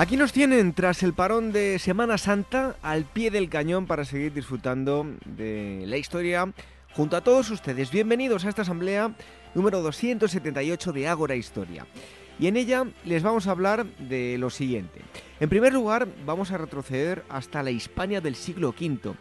Aquí nos tienen tras el parón de Semana Santa al pie del cañón para seguir disfrutando de la historia junto a todos ustedes. Bienvenidos a esta asamblea número 278 de Ágora Historia. Y en ella les vamos a hablar de lo siguiente. En primer lugar, vamos a retroceder hasta la Hispania del siglo V,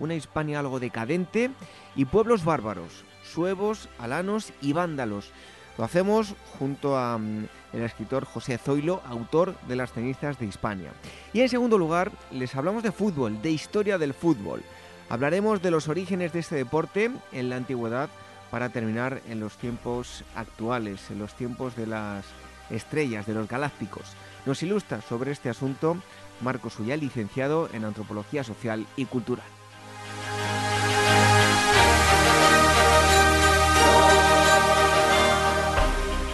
una Hispania algo decadente y pueblos bárbaros, suevos, alanos y vándalos. Lo hacemos junto a mm, el escritor José Zoilo, autor de Las cenizas de Hispania. Y en segundo lugar, les hablamos de fútbol, de historia del fútbol. Hablaremos de los orígenes de este deporte en la antigüedad para terminar en los tiempos actuales, en los tiempos de las estrellas, de los galácticos. Nos ilustra sobre este asunto Marcos Ullal, licenciado en Antropología Social y Cultural.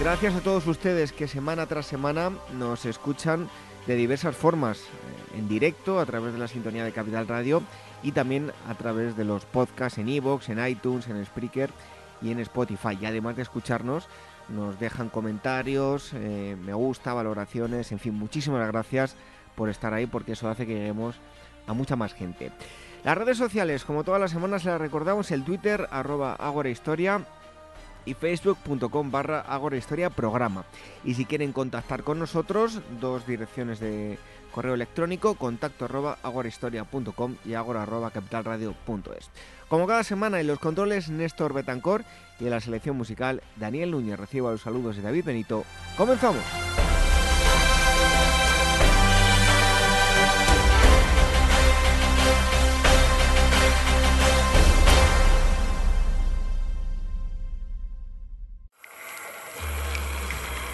Gracias a todos ustedes que semana tras semana nos escuchan de diversas formas, eh, en directo, a través de la sintonía de Capital Radio y también a través de los podcasts en iVoox, en iTunes, en Spreaker y en Spotify. Y además de escucharnos, nos dejan comentarios, eh, me gusta, valoraciones, en fin, muchísimas gracias por estar ahí porque eso hace que lleguemos a mucha más gente. Las redes sociales, como todas las semanas, las recordamos, el Twitter, arroba Historia, y facebook.com barra Historia programa. Y si quieren contactar con nosotros, dos direcciones de correo electrónico, contacto arroba agorahistoria.com y agora arroba capitalradio.es. Como cada semana en los controles, Néstor Betancor y en la selección musical, Daniel Núñez. Reciba los saludos de David Benito. ¡Comenzamos!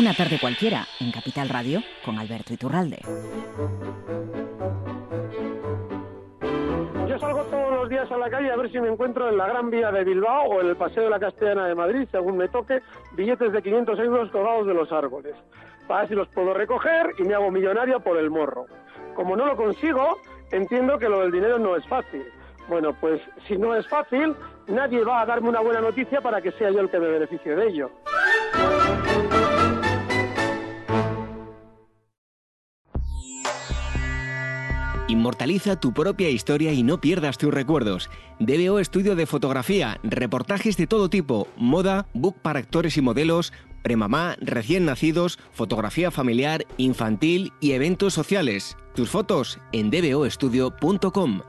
Una tarde cualquiera en Capital Radio con Alberto Iturralde. Yo salgo todos los días a la calle a ver si me encuentro en la Gran Vía de Bilbao o en el Paseo de la Castellana de Madrid, según me toque, billetes de 500 euros colgados de los árboles. Para ver si los puedo recoger y me hago millonario por el morro. Como no lo consigo, entiendo que lo del dinero no es fácil. Bueno, pues si no es fácil, nadie va a darme una buena noticia para que sea yo el que me beneficie de ello. Inmortaliza tu propia historia y no pierdas tus recuerdos. DBO Estudio de Fotografía, reportajes de todo tipo, moda, book para actores y modelos, premamá, recién nacidos, fotografía familiar, infantil y eventos sociales. Tus fotos en dboestudio.com.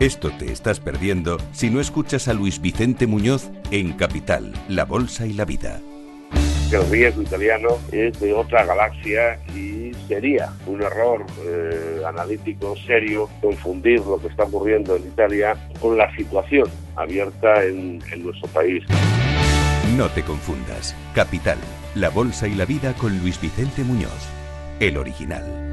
Esto te estás perdiendo si no escuchas a Luis Vicente Muñoz en Capital, La Bolsa y la Vida el riesgo italiano es de otra galaxia y sería un error eh, analítico serio confundir lo que está ocurriendo en Italia con la situación abierta en, en nuestro país. No te confundas. Capital, la Bolsa y la Vida con Luis Vicente Muñoz, el original.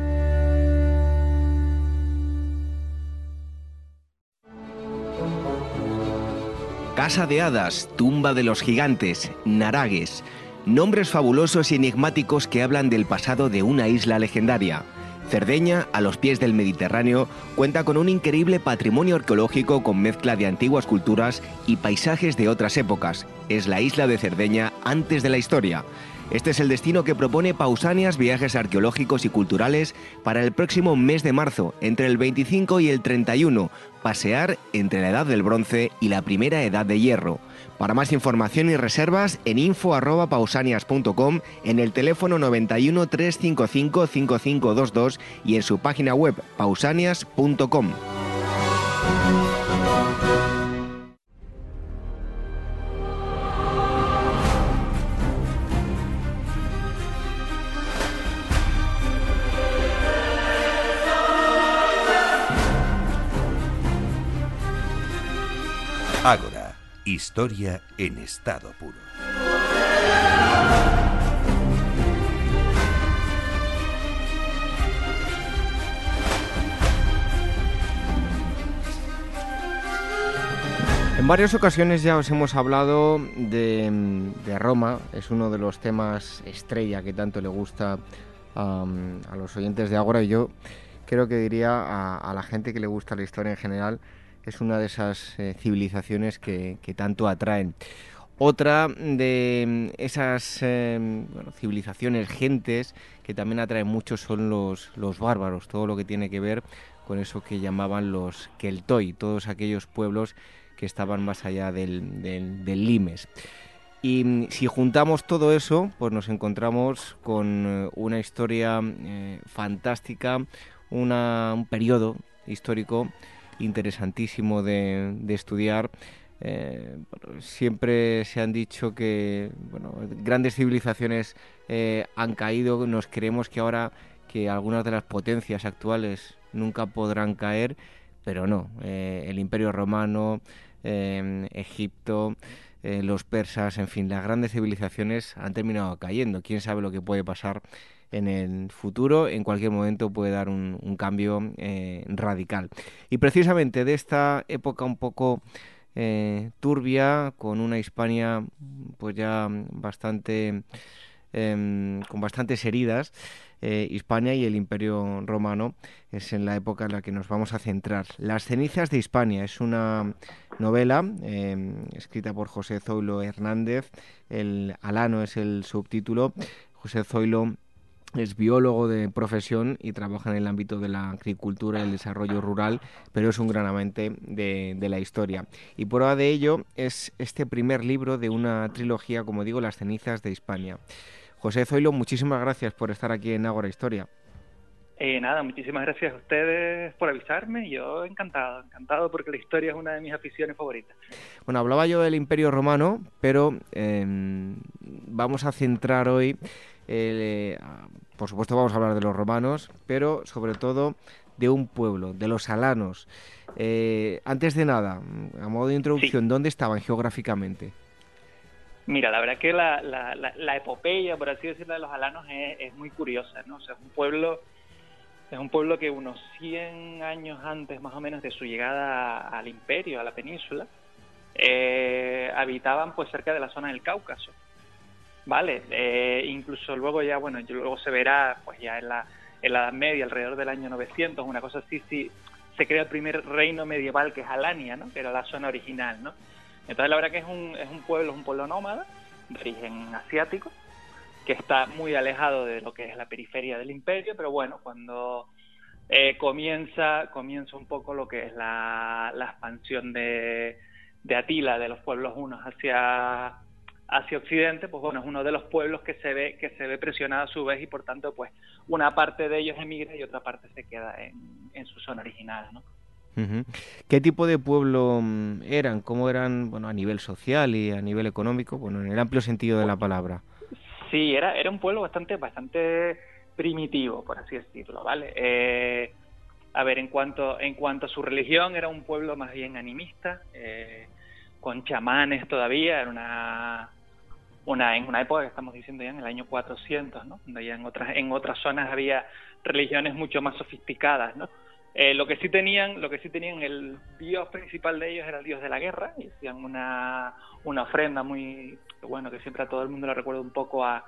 Casa de Hadas, Tumba de los Gigantes, Naragues, Nombres fabulosos y enigmáticos que hablan del pasado de una isla legendaria. Cerdeña, a los pies del Mediterráneo, cuenta con un increíble patrimonio arqueológico con mezcla de antiguas culturas y paisajes de otras épocas. Es la isla de Cerdeña antes de la historia. Este es el destino que propone Pausanias Viajes Arqueológicos y Culturales para el próximo mes de marzo, entre el 25 y el 31, pasear entre la Edad del Bronce y la Primera Edad de Hierro. Para más información y reservas en info@pausanias.com, en el teléfono 91 355 5522 y en su página web pausanias.com. historia en estado puro. En varias ocasiones ya os hemos hablado de, Roma, es uno de los temas estrella que tanto le gusta um, a los oyentes de Ágora y yo creo que diría a la gente que le gusta la historia en general es una de esas eh, civilizaciones que, tanto atraen. Otra de esas eh, civilizaciones, gentes, que también atraen mucho son los, los bárbaros, todo lo que tiene que ver con eso que llamaban los Keltoi, todos aquellos pueblos que estaban más allá del, del, del Limes. Y si juntamos todo eso, pues nos encontramos con eh, una historia fantástica, una, un periodo histórico interesantísimo de, estudiar. Eh, siempre se han dicho que bueno, grandes civilizaciones eh, han caído, nos creemos que ahora que algunas de las potencias actuales nunca podrán caer, pero no, eh, el imperio romano, Egipto, los persas, en fin, las grandes civilizaciones han terminado cayendo. ¿Quién sabe lo que puede pasar? En el futuro, en cualquier momento puede dar un, cambio eh, radical. Y precisamente de esta época un poco eh, turbia, con una Hispania pues ya bastante eh, con bastantes heridas, Hispania y el Imperio Romano es en la época en la que nos vamos a centrar. Las cenizas de Hispania es una novela escrita por José Zoilo Hernández, el Alano es el subtítulo. José Zoilo es biólogo de profesión y trabaja en el ámbito de la agricultura y el desarrollo rural, pero es un gran amante de, la historia. Y prueba de ello es este primer libro de una trilogía, como digo, Las cenizas de Hispania. José Zoilo, muchísimas gracias por estar aquí en Ágora Historia. Eh, nada, muchísimas gracias a ustedes por avisarme. Yo encantado, encantado porque la historia es una de mis aficiones favoritas. Bueno, hablaba yo del Imperio Romano, pero eh, vamos a centrar hoy eh, por supuesto vamos a hablar de los romanos, pero sobre todo de un pueblo, de los alanos. Eh, antes de nada, a modo de introducción, sí. ¿dónde estaban geográficamente? Mira, la verdad que la, la, la, la epopeya, por así decirlo, de los alanos es, es, muy curiosa, ¿no? O sea, es un pueblo, es un pueblo que unos 100 años antes, más o menos, de su llegada al imperio, a la península, eh, habitaban pues cerca de la zona del Cáucaso. Vale, eh, incluso luego ya, bueno, luego se verá, pues ya en la, en la Edad Media, alrededor del año 900, una cosa así, sí, se crea el primer reino medieval que es Alania, ¿no? Que era la zona original, ¿no? Entonces la verdad que es un, es un pueblo, es un pueblo nómada, de origen asiático, que está muy alejado de lo que es la periferia del imperio, pero bueno, cuando eh, comienza, comienza un poco lo que es la, la expansión de, de Atila, de los pueblos unos hacia hacia occidente, pues bueno, es uno de los pueblos que se ve que se ve presionado a su vez y por tanto pues una parte de ellos emigra y otra parte se queda en, en su zona original, ¿no? ¿Qué tipo de pueblo eran? ¿Cómo eran, bueno, a nivel social y a nivel económico? Bueno, en el amplio sentido de la palabra. Sí, era, era un pueblo bastante, bastante primitivo, por así decirlo, ¿vale? Eh, a ver, en cuanto, en cuanto a su religión, era un pueblo más bien animista, eh, con chamanes todavía, era una, una en una época que estamos diciendo ya en el año 400, ¿no? Donde ya en otras en otras zonas había religiones mucho más sofisticadas, ¿no? Eh, lo que sí tenían, lo que sí tenían el dios principal de ellos era el dios de la guerra y hacían una una ofrenda muy bueno que siempre a todo el mundo le recuerda un poco a,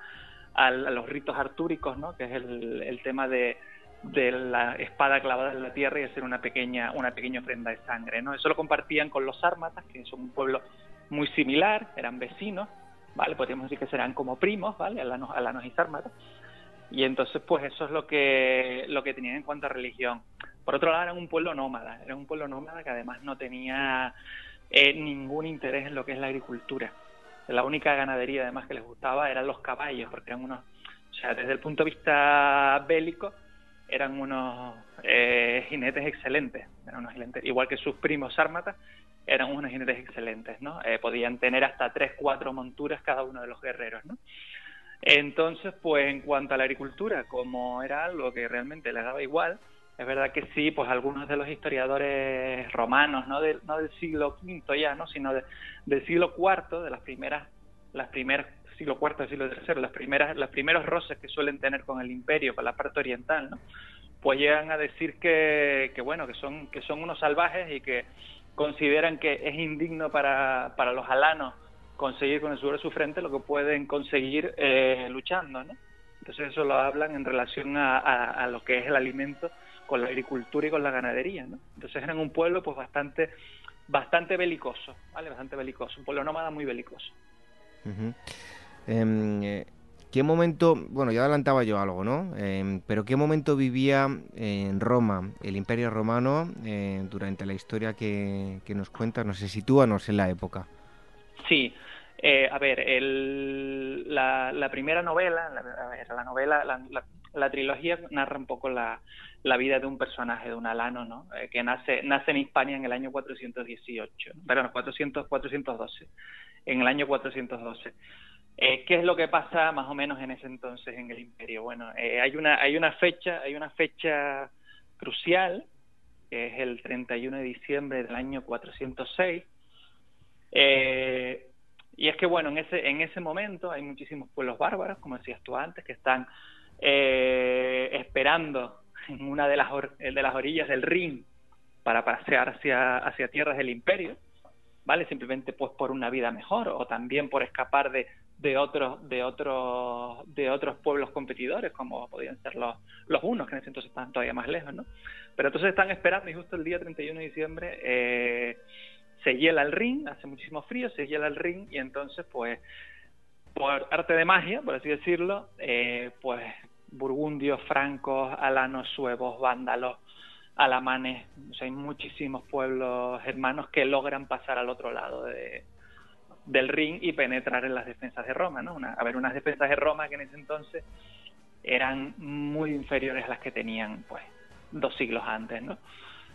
los ritos artúricos, ¿no? Que es el, el tema de de la espada clavada en la tierra y hacer una pequeña una pequeña ofrenda de sangre, ¿no? Eso lo compartían con los sármatas, que son un pueblo muy similar, eran vecinos, ¿vale? Podríamos decir que serán como primos, ¿vale? Alanos, alanos y sármatas. Y entonces, pues eso es lo que, lo que tenían en cuanto a religión. Por otro lado, eran un pueblo nómada, era un pueblo nómada que además no tenía eh, ningún interés en lo que es la agricultura. La única ganadería además que les gustaba eran los caballos, porque eran unos, o sea, desde el punto de vista bélico, eran unos eh, jinetes excelentes, eran unos igual que sus primos sármatas, eran unos jinetes excelentes, ¿no? Eh, podían tener hasta tres, cuatro monturas cada uno de los guerreros, ¿no? Entonces, pues en cuanto a la agricultura, como era algo que realmente les daba igual, es verdad que sí, pues algunos de los historiadores romanos, no, no del siglo V ya, ¿no? sino del siglo IV, de las primeras, las primeras siglo IV, siglo III, las primeras, los primeros roces que suelen tener con el imperio, con la parte oriental, ¿no? pues llegan a decir que, que bueno, que son, que son unos salvajes y que consideran que es indigno para, para los alanos conseguir con el sudor de su frente lo que pueden conseguir eh, luchando, ¿no? Entonces eso lo hablan en relación a, a, lo que es el alimento con la agricultura y con la ganadería, ¿no? Entonces eran un pueblo pues bastante bastante belicoso, ¿vale? Bastante belicoso, un pueblo nómada muy belicoso. Eh, ¿Qué momento, bueno, ya adelantaba yo algo, ¿no? Em, pero ¿qué momento vivía en Roma el Imperio Romano eh, durante la historia que, que nos cuentas? No sé, sitúanos en la época. Sí, eh, a ver, el, la, la, primera novela, la, a ver, la novela, la, la, trilogía narra un poco la, vida de un personaje, de un alano, ¿no? Eh, que nace, nace en Hispania en el año 418, perdón, 400, 412, en el año 412. Eh, ¿Qué es lo que pasa más o menos en ese entonces en el imperio? Bueno, eh, hay una hay una fecha hay una fecha crucial que es el 31 de diciembre del año 406. Eh, y es que bueno, en ese en ese momento hay muchísimos pueblos bárbaros, como decías tú antes, que están eh, esperando en una de las de las orillas del Rin para pasear hacia hacia tierras del imperio. ¿vale? Simplemente pues por una vida mejor o también por escapar de, de otros de otros de otros pueblos competidores como podían ser los los unos que en ese entonces estaban todavía más lejos no pero entonces están esperando y justo el día 31 de diciembre eh, se hiela el ring hace muchísimo frío se hiela el ring y entonces pues por arte de magia por así decirlo eh, pues burgundios francos alanos suevos vándalos alamanes hay muchísimos pueblos hermanos que logran pasar al otro lado de del ring y penetrar en las defensas de Roma, ¿no? Una, a ver, unas defensas de Roma que en ese entonces eran muy inferiores a las que tenían, pues, dos siglos antes, ¿no?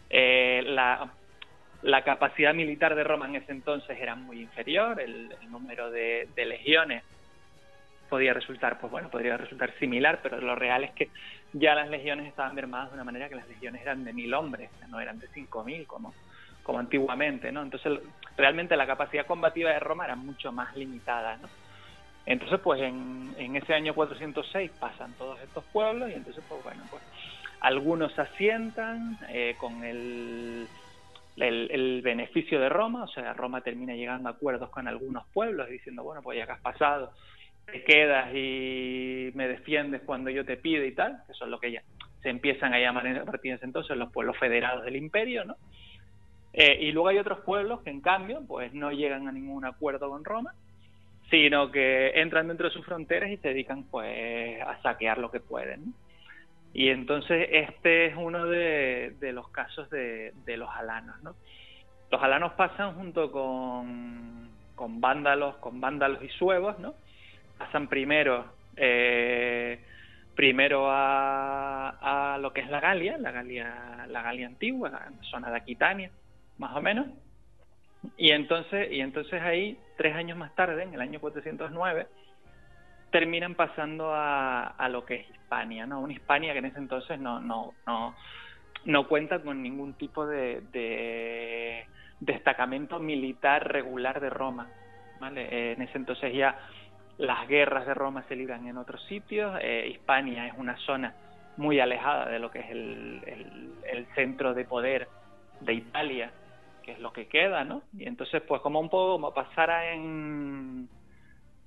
Eh, la, la, capacidad militar de Roma en ese entonces era muy inferior, el, número de, legiones podía resultar, pues bueno, podría resultar similar, pero lo real es que ya las legiones estaban mermadas de una manera que las legiones eran de mil hombres, no eran de cinco mil como como antiguamente, ¿no? Entonces, realmente la capacidad combativa de Roma era mucho más limitada, ¿no? Entonces, pues en, en ese año 406 pasan todos estos pueblos y entonces, pues bueno, pues algunos asientan eh, con el, el, beneficio de Roma, o sea, Roma termina llegando a acuerdos con algunos pueblos diciendo, bueno, pues ya que has pasado, te quedas y me defiendes cuando yo te pido y tal, que es lo que ya se empiezan a llamar a partir de ese entonces los pueblos federados del imperio, ¿no? Eh, y luego hay otros pueblos que en cambio pues no llegan a ningún acuerdo con Roma, sino que entran dentro de sus fronteras y se dedican pues a saquear lo que pueden. Y entonces este es uno de, los casos de, los alanos. ¿no? Los alanos pasan junto con, con vándalos, con vándalos y suevos, ¿no? Pasan primero eh, primero a, lo que es la Galia, la Galia, la Galia antigua, la zona de Aquitania, más o menos. Y entonces, y entonces ahí, tres años más tarde, en el año 409, terminan pasando a, a lo que es Hispania, ¿no? Una Hispania que en ese entonces no, no, no, no cuenta con ningún tipo de, de destacamento militar regular de Roma, ¿vale? En ese entonces ya las guerras de Roma se libran en otros sitios, eh, Hispania es una zona muy alejada de lo que es el, el, el centro de poder de Italia que es lo que queda, ¿no? Y entonces, pues como un poco como pasara en,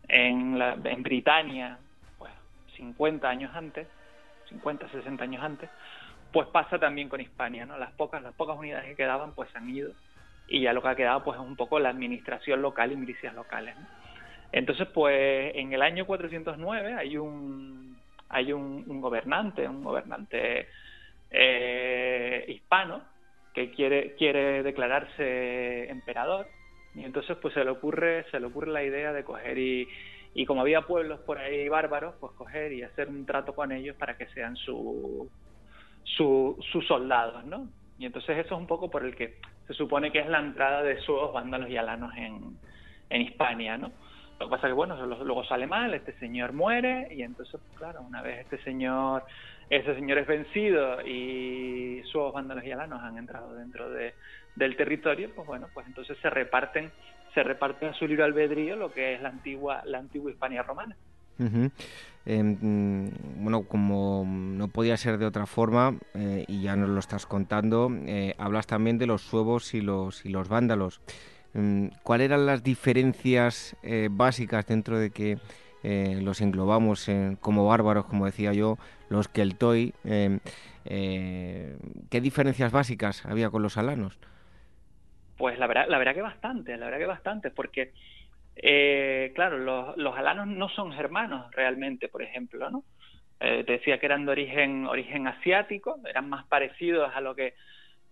en, la, en Britania, pues 50 años antes, 50, 60 años antes, pues pasa también con Hispania, ¿no? Las pocas, las pocas unidades que quedaban, pues han ido y ya lo que ha quedado, pues es un poco la administración local y milicias locales. Entonces, pues en el año 409 hay un, hay un, gobernante, un gobernante eh, hispano que quiere, quiere declararse emperador y entonces pues se le ocurre, se le ocurre la idea de coger y, y como había pueblos por ahí bárbaros, pues coger y hacer un trato con ellos para que sean su, su, sus soldados, ¿no? Y entonces eso es un poco por el que se supone que es la entrada de suevos, vándalos y alanos en, en Hispania, ¿no? Lo que pasa es que, bueno, luego sale mal, este señor muere y entonces, claro, una vez este señor, ese señor es vencido y sus vándalos y alanos han entrado dentro de, del territorio, pues bueno, pues entonces se reparten, se reparten a su libre albedrío lo que es la antigua, la antigua Hispania romana. Em, bueno, como no podía ser de otra forma, eh, y ya nos lo estás contando, eh, hablas también de los suevos y los, y los vándalos. Em, ¿Cuáles eran las diferencias eh, básicas dentro de que los englobamos como bárbaros, como decía yo, los Keltoi? Em, ¿Qué diferencias básicas había con los alanos? Pues la verdad, la verdad que bastante, la verdad que bastante, porque eh, claro, los, alanos no son germanos realmente, por ejemplo, ¿no? Eh, te decía que eran de origen, origen asiático, eran más parecidos a lo que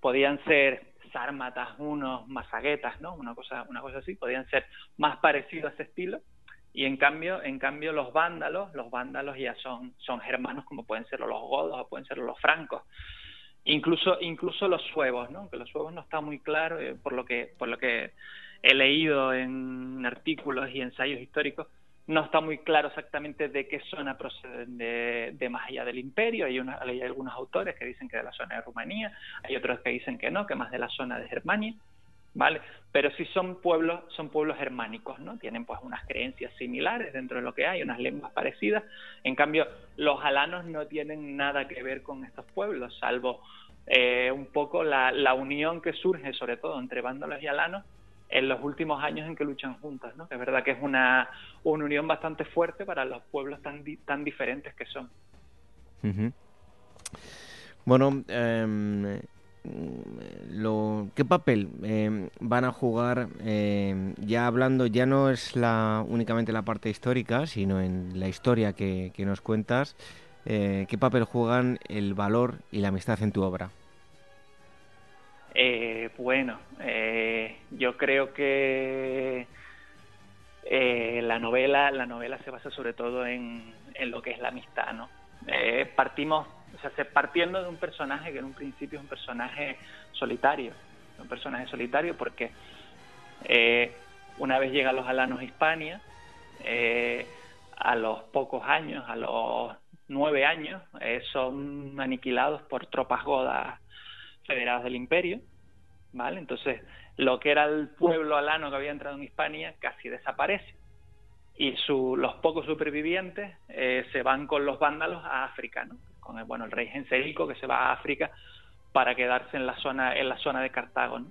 podían ser sármatas, unos, masaguetas, ¿no? Una cosa, una cosa así, podían ser más parecidos a ese estilo. Y en cambio, en cambio los vándalos, los vándalos ya son, son germanos como pueden ser los godos o pueden ser los francos. Incluso, incluso los suevos, ¿no? Que los suevos no está muy claro, eh, por lo que, por lo que he leído en artículos y ensayos históricos, no está muy claro exactamente de qué zona proceden de, más allá del imperio. Hay, hay, algunos autores que dicen que de la zona de Rumanía, hay otros que dicen que no, que más de la zona de Germania, ¿vale? Pero sí son pueblos, son pueblos germánicos, ¿no? Tienen pues unas creencias similares dentro de lo que hay, unas lenguas parecidas. En cambio, los alanos no tienen nada que ver con estos pueblos, salvo eh, un poco la, la unión que surge, sobre todo entre vándalos y alanos, en los últimos años en que luchan juntas, ¿no? Que es verdad que es una, una unión bastante fuerte para los pueblos tan, tan diferentes que son. Bueno, em, ¿qué papel em, van a jugar, em, ya hablando, ya no es la únicamente la parte histórica, sino en la historia que, nos cuentas, eh, qué papel juegan el valor y la amistad en tu obra? Eh, bueno, eh, yo creo que eh, la novela, la novela se basa sobre todo en, lo que es la amistad, ¿no? Eh, partimos, partiendo de un personaje que en un principio es un personaje solitario, un personaje solitario porque una vez llegan los alanos a Hispania, a los pocos años, a los nueve años, son aniquilados por tropas godas federadas del imperio, ¿vale? Entonces, lo que era el pueblo alano que había entrado en Hispania casi desaparece. Y su, los pocos supervivientes eh, se van con los vándalos a África, ¿no? Con el, bueno, el rey Genserico que se va a África para quedarse en la zona, en la zona de Cartago, ¿no?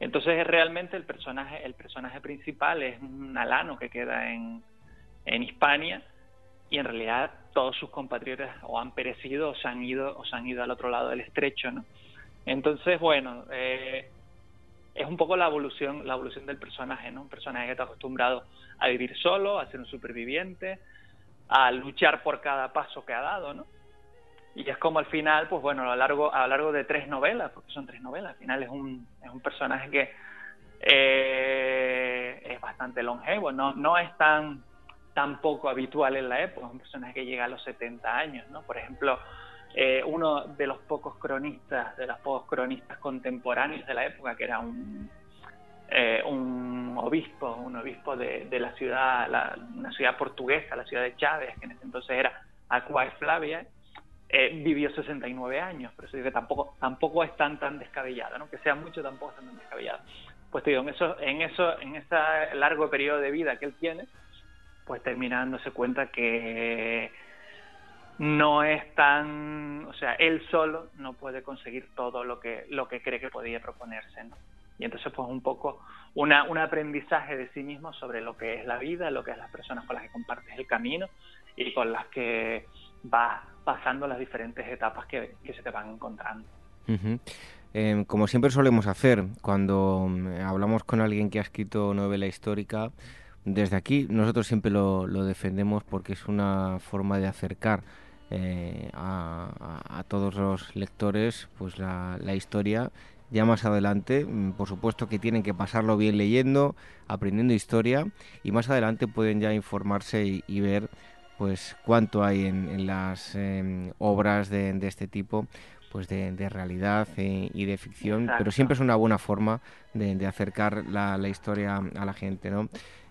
Entonces realmente el personaje, el personaje principal es un alano que queda en, en Hispania y en realidad todos sus compatriotas o han perecido o se han ido o se han ido al otro lado del estrecho, ¿no? Entonces, bueno, eh, es un poco la evolución, la evolución del personaje, ¿no? Un personaje que está acostumbrado a vivir solo, a ser un superviviente, a luchar por cada paso que ha dado, ¿no? Y es como al final, pues bueno, a lo largo, a lo largo de tres novelas, porque son tres novelas, al final es un, es un personaje que eh, es bastante longevo, no, no es tan, tan poco habitual en la época, es un personaje que llega a los 70 años, ¿no? Por ejemplo, eh, uno de los pocos cronistas, de los pocos cronistas contemporáneos de la época, que era un, eh, un obispo, un obispo de, de la ciudad, la, una ciudad portuguesa, la ciudad de Chávez, que en ese entonces era Aquae Flavia, eh, vivió 69 años, por eso digo que tampoco, tampoco es tan, tan descabellado, ¿no? que sea mucho tampoco es tan, descabellado. Pues te digo, en eso, en eso, en ese largo periodo de vida que él tiene, pues termina dándose cuenta que no es tan, o sea, él solo no puede conseguir todo lo que lo que cree que podía proponerse, ¿no? Y entonces pues un poco una, un aprendizaje de sí mismo sobre lo que es la vida, lo que es las personas con las que compartes el camino y con las que vas pasando las diferentes etapas que, se te van encontrando. Em, como siempre solemos hacer cuando mm, hablamos con alguien que ha escrito novela histórica, desde aquí nosotros siempre lo, defendemos porque es una forma de acercar eh, a, todos los lectores pues la, historia ya más adelante mm, por supuesto que tienen que pasarlo bien leyendo aprendiendo historia y más adelante pueden ya informarse y, ver pues cuánto hay en, las em, obras de, este tipo pues de, realidad eh, y de ficción, pero siempre es una buena forma de, acercar la, la, historia a la gente, ¿no?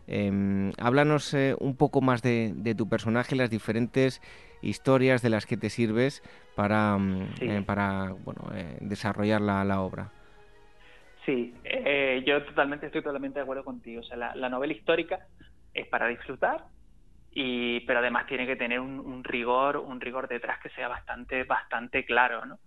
Eh, háblanos un poco más de, tu personaje, las diferentes historias de las que te sirves para, mm, eh, para bueno, eh, desarrollar la, la, obra. Sí, yo totalmente estoy totalmente de acuerdo contigo. O sea, la, novela histórica es para disfrutar, y, pero además tiene que tener un, un, rigor, un rigor detrás que sea bastante, bastante claro, ¿no?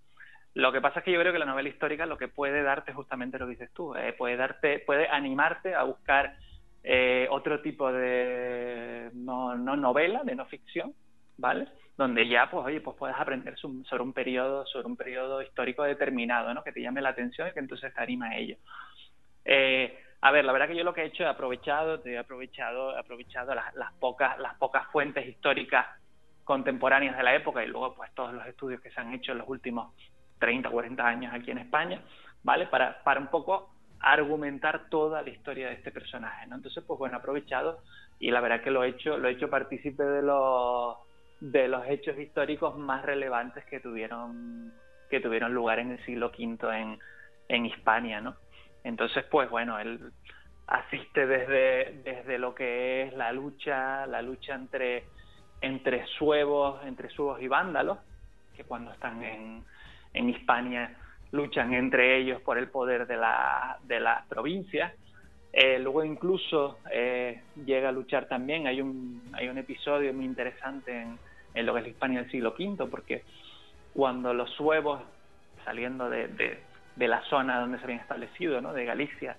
Lo que pasa es que yo creo que la novela histórica lo que puede darte justamente lo que dices tú, puede darte, puede animarte a buscar eh, otro tipo de no, novela, de no ficción, ¿vale? Donde ya, pues, oye, pues puedes aprender sobre un periodo, sobre un periodo histórico determinado, ¿no? Que te llame la atención y que entonces te anima a ello. Eh, a ver, la verdad que yo lo que he hecho he aprovechado, he aprovechado, he aprovechado las, pocas, las pocas fuentes históricas contemporáneas de la época y luego pues todos los estudios que se han hecho en los últimos 30 o 40 años aquí en España, ¿vale? Para, para un poco argumentar toda la historia de este personaje, ¿no? Entonces, pues bueno, aprovechado y la verdad que lo he hecho, lo he hecho partícipe de los de los hechos históricos más relevantes que tuvieron que tuvieron lugar en el siglo V en, en Hispania, ¿no? Entonces, pues bueno, él asiste desde, desde lo que es la lucha, la lucha entre, entre suevos, entre suevos y vándalos, que cuando están en, en Hispania luchan entre ellos por el poder de la, de las provincias. Eh, luego incluso eh, llega a luchar también, hay un, hay un episodio muy interesante en, en, lo que es la Hispania del siglo V, porque cuando los suevos, saliendo de, de, la zona donde se habían establecido, ¿no? de Galicia,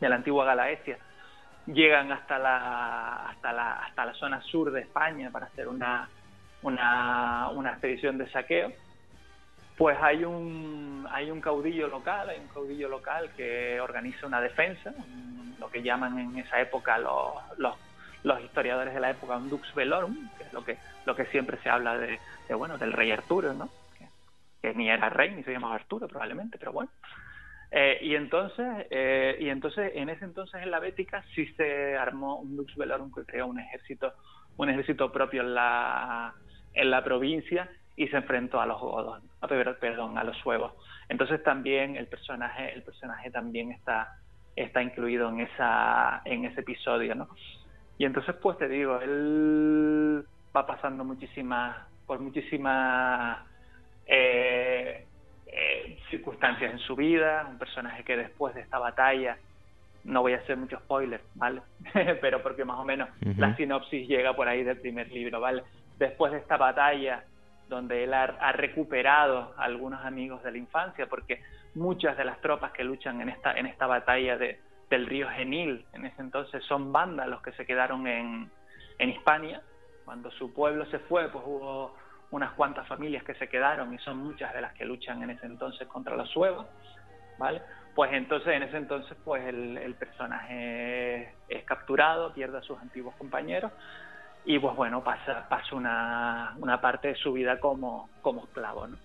de la antigua Galaecia, llegan hasta la, hasta la, hasta la zona sur de España para hacer una, una, una expedición de saqueo, pues hay un, hay un caudillo local, hay un caudillo local que organiza una defensa, lo que llaman en esa época los, los, historiadores de la época un dux velorum, que es lo que, lo que siempre se habla de, bueno, del rey Arturo, ¿no? Que, ni era rey ni se llamaba Arturo probablemente, pero bueno. Eh, y entonces, eh, y entonces, en ese entonces en la Bética sí se armó un dux velorum que creó un ejército, un ejército propio en la, en la provincia y se enfrentó a los godos, a, perdón, a los suevos. Entonces también el personaje, el personaje también está, está incluido en esa, en ese episodio, ¿no? Y entonces pues te digo, él va pasando muchísimas, por muchísimas eh, eh, circunstancias en su vida, un personaje que después de esta batalla, no voy a hacer mucho spoiler, ¿vale? Pero porque más o menos la sinopsis llega por ahí del primer libro, ¿vale? Después de esta batalla donde él ha, recuperado a algunos amigos de la infancia, porque muchas de las tropas que luchan en esta, en esta batalla de, del río Genil, en ese entonces, son bandas los que se quedaron en, en Hispania. Cuando su pueblo se fue, pues hubo unas cuantas familias que se quedaron y son muchas de las que luchan en ese entonces contra los suevos, ¿vale? Pues entonces, en ese entonces, pues el, el personaje es capturado, pierde a sus antiguos compañeros y pues bueno, pasa, pasa una, una parte de su vida como, como esclavo, ¿no?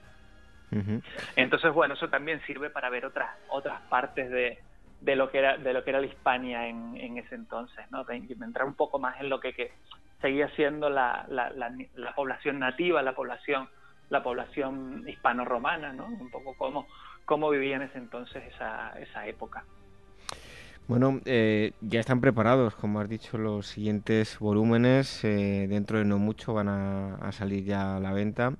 Entonces, bueno, eso también sirve para ver otras, otras partes de, de lo que era, de lo que era la Hispania en, en ese entonces, ¿no? De, entrar un poco más en lo que, que seguía siendo la, la, la, población nativa, la población, la población hispano-romana, ¿no? Un poco cómo, cómo vivía en ese entonces esa, esa época. Bueno, eh, ya están preparados, como has dicho, los siguientes volúmenes. Eh, dentro de no mucho van a, salir ya a la venta.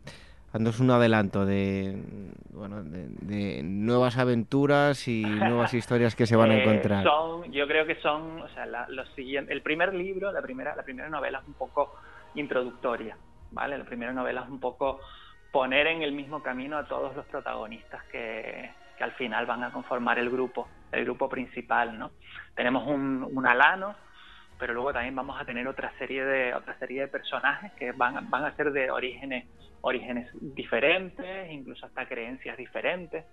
Dándonos un adelanto de, bueno, de, nuevas aventuras y nuevas historias que se van a eh, encontrar. son, yo creo que son, o sea, los siguientes, el primer libro, la primera, la primera novela es un poco introductoria, ¿vale? La primera novela es un poco poner en el mismo camino a todos los protagonistas que, que al final van a conformar el grupo el grupo principal, ¿no? Tenemos un, un alano, pero luego también vamos a tener otra serie de otra serie de personajes que van, van a ser de orígenes orígenes diferentes, incluso hasta creencias diferentes,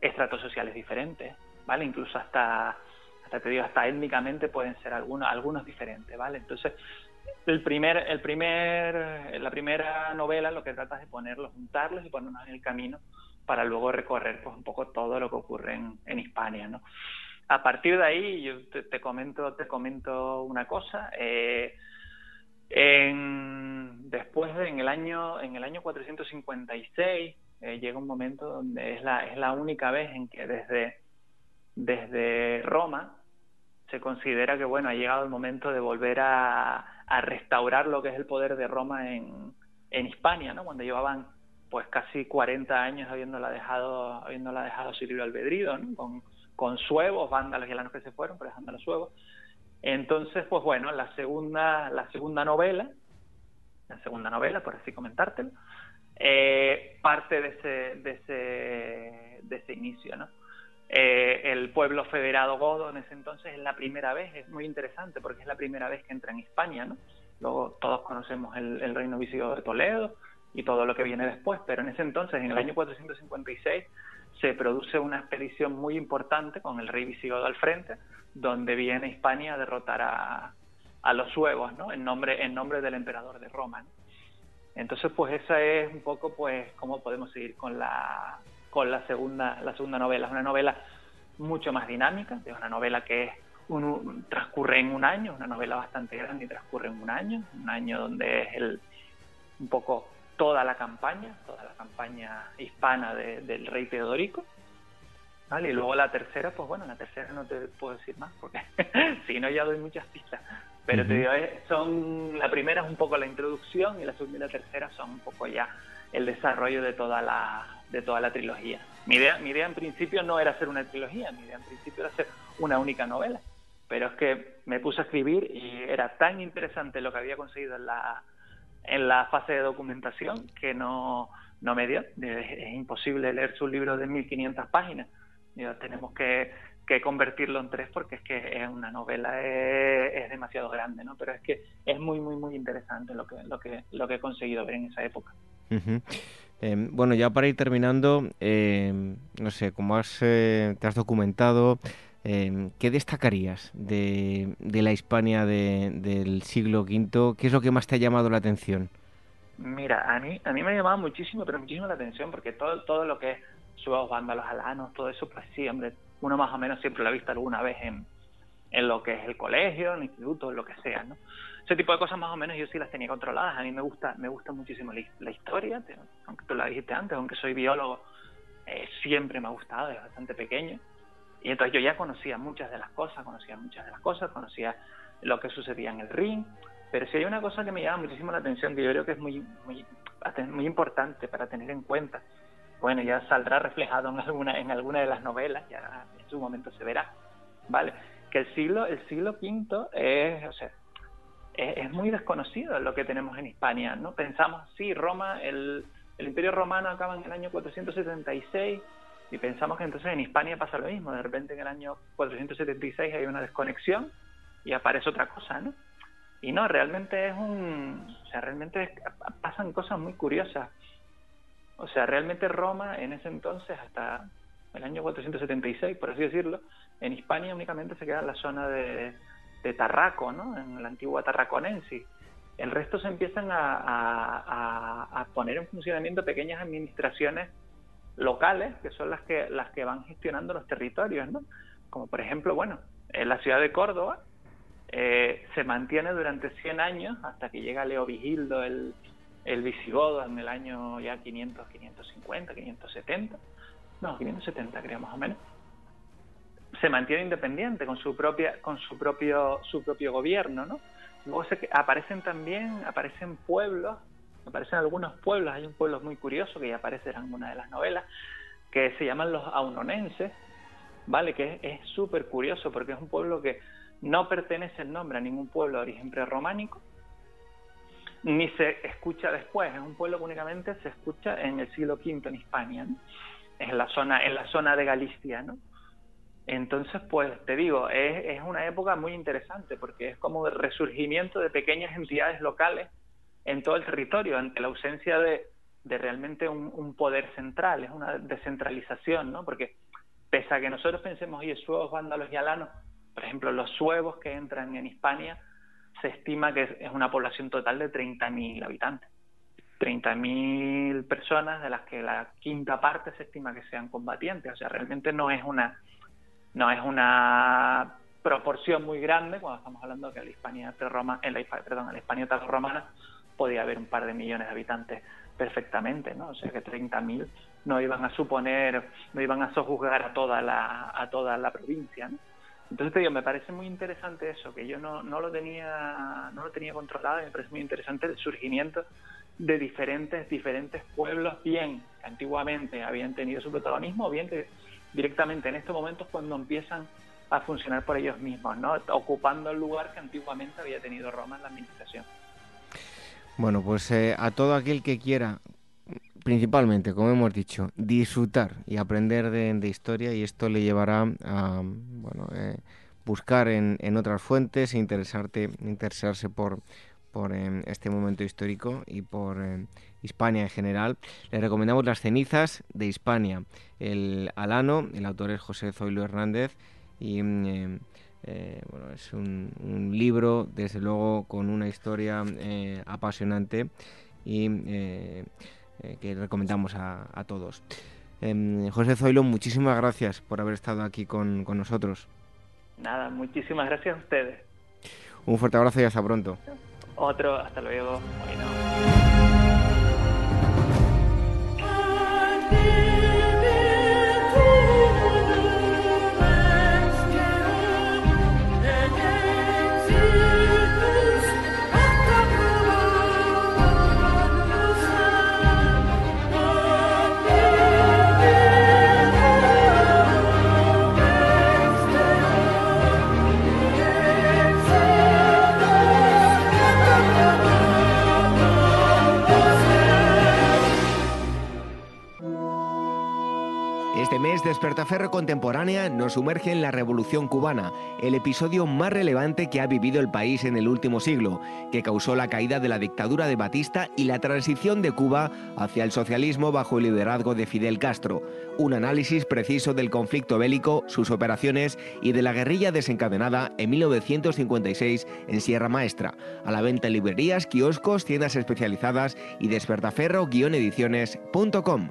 estratos sociales diferentes, ¿vale? Incluso hasta hasta te digo, hasta étnicamente pueden ser algunos, algunos diferentes, ¿vale? Entonces, el primer, el primer, la primera novela lo que trata es de ponerlos, juntarlos y ponernos en el camino para luego recorrer pues un poco todo lo que ocurre en, en Hispania, ¿no? A partir de ahí, yo te, comento, te comento una cosa. Eh, en, después de, en el año, en el año 456 eh, llega un momento donde es la, es la única vez en que desde, desde Roma se considera que bueno ha llegado el momento de volver a, a restaurar lo que es el poder de Roma en, en Hispania, ¿no? Cuando llevaban pues casi 40 años habiéndola dejado, habiéndola dejado su libre albedrío, ¿no? Con, con suevos, vándalos y alanos que se fueron, pero dejando los suevos. Entonces, pues bueno, la segunda, la segunda novela, la segunda novela, por así comentártelo, eh, parte de ese, de ese, de ese inicio, ¿no? Eh, el pueblo federado godo en ese entonces es la primera vez, es muy interesante porque es la primera vez que entra en España, ¿no? Luego todos conocemos el, el reino visigodo de Toledo y todo lo que viene después, pero en ese entonces, en el año 456, se produce una expedición muy importante con el rey visigodo al frente, donde viene Hispania a derrotar a, a los suevos, ¿no? En nombre, en nombre del emperador de Roma. Entonces, pues esa es un poco, pues, cómo podemos seguir con la, con la segunda, la segunda novela. Es una novela mucho más dinámica, es una novela que es un, transcurre en un año, una novela bastante grande y transcurre en un año, un año donde es el, un poco toda la campaña, toda la campaña hispana del rey Teodorico. ¿vale? Y luego la tercera, pues bueno, la tercera no te puedo decir más porque si no ya doy muchas pistas. Pero te digo, son, la primera es un poco la introducción y la segunda y la tercera son un poco ya el desarrollo de toda la, de toda la trilogía. Mi idea, mi idea en principio no era hacer una trilogía, mi idea en principio era hacer una única novela. Pero es que me puse a escribir y era tan interesante lo que había conseguido en la, en la fase de documentación que no, no me dio. Es, imposible leer su libro de 1500 páginas. tenemos que, que, convertirlo en tres porque es que es una novela es, demasiado grande, ¿no? Pero es que es muy, muy, muy interesante lo que, lo que, lo que he conseguido ver en esa época. Em, bueno, ya para ir terminando, em, no sé, como has, eh, te has documentado, em, ¿qué destacarías de, la Hispania del siglo V? ¿Qué es lo que más te ha llamado la atención? Mira, a mí, a mí me ha llamado muchísimo, pero muchísimo la atención, porque todo, todo lo que es suevos, vándalos, alanos, todo eso, pues sí, hombre, uno más o menos siempre lo ha visto alguna vez en, en lo que es el colegio, el instituto, lo que sea, ¿no? ese tipo de cosas más o menos yo sí las tenía controladas. A mí me gusta, me gusta muchísimo la, historia, aunque tú la dijiste antes, aunque soy biólogo, eh, siempre me ha gustado desde bastante pequeño. Y entonces yo ya conocía muchas de las cosas, conocía muchas de las cosas, conocía lo que sucedía en el ring. Pero si hay una cosa que me llama muchísimo la atención, que yo creo que es muy, muy, muy importante para tener en cuenta, bueno, ya saldrá reflejado en alguna, en alguna de las novelas, ya en su momento se verá, ¿vale? Que el siglo, el siglo V es, o sea, es, muy desconocido lo que tenemos en Hispania, ¿no? Pensamos, sí, Roma, el, el Imperio Romano acaba en el año 476 y pensamos que entonces en Hispania pasa lo mismo, de repente en el año 476 hay una desconexión y aparece otra cosa, ¿no? Y no, realmente es un, o sea, realmente pasan cosas muy curiosas. O sea, realmente Roma en ese entonces, hasta el año 476, por así decirlo, en Hispania únicamente se queda en la zona de, de Tarraco, ¿no? en la antigua Tarraconensis. El resto se empiezan a, poner en funcionamiento pequeñas administraciones locales, que son las que, las que van gestionando los territorios, ¿no? Como por ejemplo, bueno, en la ciudad de Córdoba eh, se mantiene durante 100 años hasta que llega Leo Vigildo, el, el visigodo, en el año ya 500, 550, 570, no, 570 creo más o menos. Se mantiene independiente con su propia con su propio su propio gobierno no luego se, aparecen también aparecen pueblos aparecen algunos pueblos hay un pueblo muy curioso que ya aparece en una de las novelas que se llaman los aunonenses vale que es súper curioso porque es un pueblo que no pertenece el nombre a ningún pueblo de origen prerrománico ni se escucha después es un pueblo que únicamente se escucha en el siglo V en Hispania ¿no? en la zona en la zona de Galicia no entonces, pues te digo, es, es una época muy interesante porque es como el resurgimiento de pequeñas entidades locales en todo el territorio ante la ausencia de, realmente un, poder central, es una descentralización, ¿no? Porque pese a que nosotros pensemos, oye, suevos, vándalos y alanos por ejemplo, los suevos que entran en Hispania, se estima que es una población total de 30.000 habitantes. 30.000 personas, de las que la quinta parte se estima que sean combatientes. O sea, realmente no es una, no es una proporción muy grande cuando estamos hablando que la Hispania, Roma, en la, perdón, la Hispania romana podía haber un par de millones de habitantes perfectamente, ¿no? O sea que 30.000 no iban a suponer, no iban a sojuzgar a toda la, a toda la provincia, ¿no? Entonces te digo, me parece muy interesante eso, que yo no, no lo tenía, no lo tenía controlado y me parece muy interesante el surgimiento de diferentes, diferentes pueblos, bien que antiguamente habían tenido su protagonismo, bien que directamente en estos momentos cuando empiezan a funcionar por ellos mismos, ¿no? ocupando el lugar que antiguamente había tenido Roma en la administración. Bueno, pues eh, a todo aquel que quiera, principalmente, como hemos dicho, disfrutar y aprender de, historia y esto le llevará a bueno, eh, buscar en, otras fuentes e interesarte, interesarse por, por em, este momento histórico y por em, Hispania en general. Le recomendamos Las cenizas de Hispania. El Alano, el autor es José Zoilo Hernández y em, eh, bueno, es un, libro, desde luego, con una historia eh, apasionante y eh, que recomendamos a, todos. José Zoilo, muchísimas gracias por haber estado aquí con, con nosotros. Nada, muchísimas gracias a ustedes. Un fuerte abrazo y hasta pronto. Otro, hasta luego. Despertaferro Contemporánea nos sumerge en la Revolución Cubana, el episodio más relevante que ha vivido el país en el último siglo, que causó la caída de la dictadura de Batista y la transición de Cuba hacia el socialismo bajo el liderazgo de Fidel Castro. Un análisis preciso del conflicto bélico, sus operaciones y de la guerrilla desencadenada en 1956 en Sierra Maestra. A la venta en librerías, kioscos, tiendas especializadas y despertaferro-ediciones.com.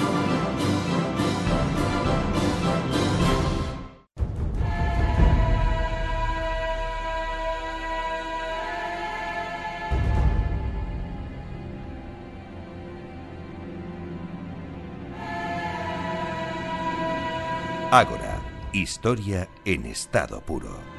Ágora, historia en estado puro.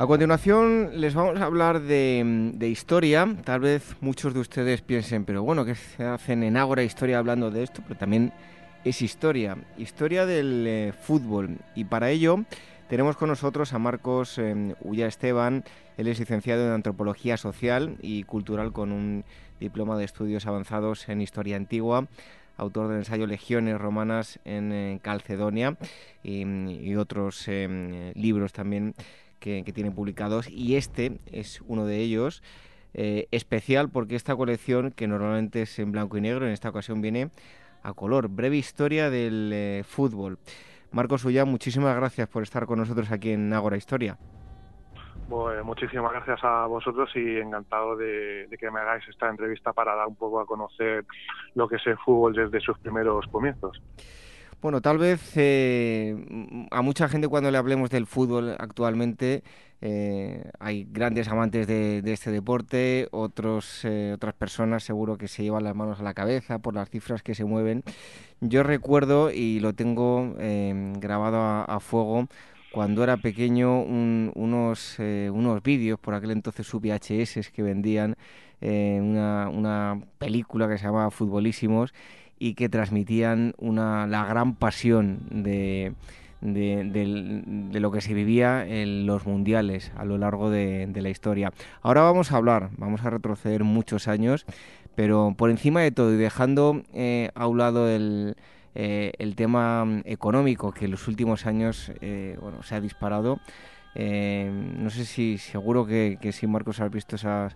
A continuación les vamos a hablar de, historia. Tal vez muchos de ustedes piensen, pero bueno, ¿qué se hacen en Ágora Historia hablando de esto? Pero también es historia, historia del eh, fútbol. Y para ello tenemos con nosotros a Marcos eh, Ulla Esteban. Él es licenciado en Antropología Social y Cultural con un diploma de estudios avanzados en Historia Antigua autor del ensayo Legiones Romanas en eh, Calcedonia y, otros libros también que, tienen publicados y este es uno de ellos. Eh, especial porque esta colección, que normalmente es en blanco y negro, en esta ocasión viene a color. Breve historia del eh, fútbol. Marcos Ulla, muchísimas gracias por estar con nosotros aquí en Ágora Historia. Pues muchísimas gracias a vosotros y encantado de, que me hagáis esta entrevista para dar un poco a conocer lo que es el fútbol desde sus primeros comienzos. Bueno, tal vez eh, a mucha gente cuando le hablemos del fútbol actualmente eh, hay grandes amantes de, este deporte, otros, eh, otras personas seguro que se llevan las manos a la cabeza por las cifras que se mueven. Yo recuerdo y lo tengo grabado a, fuego cuando era pequeño unos, unos vídeos, por aquel entonces sub VHS que vendían una, una película que se llamaba Futbolísimos y que transmitían una, la gran pasión de, de, lo que se vivía en los mundiales a lo largo de, la historia. Ahora vamos a hablar, vamos a retroceder muchos años, pero por encima de todo y dejando eh, a un lado el, eh, el tema económico que en los últimos años eh, bueno, se ha disparado. no sé si seguro que, que si Marcos has visto esas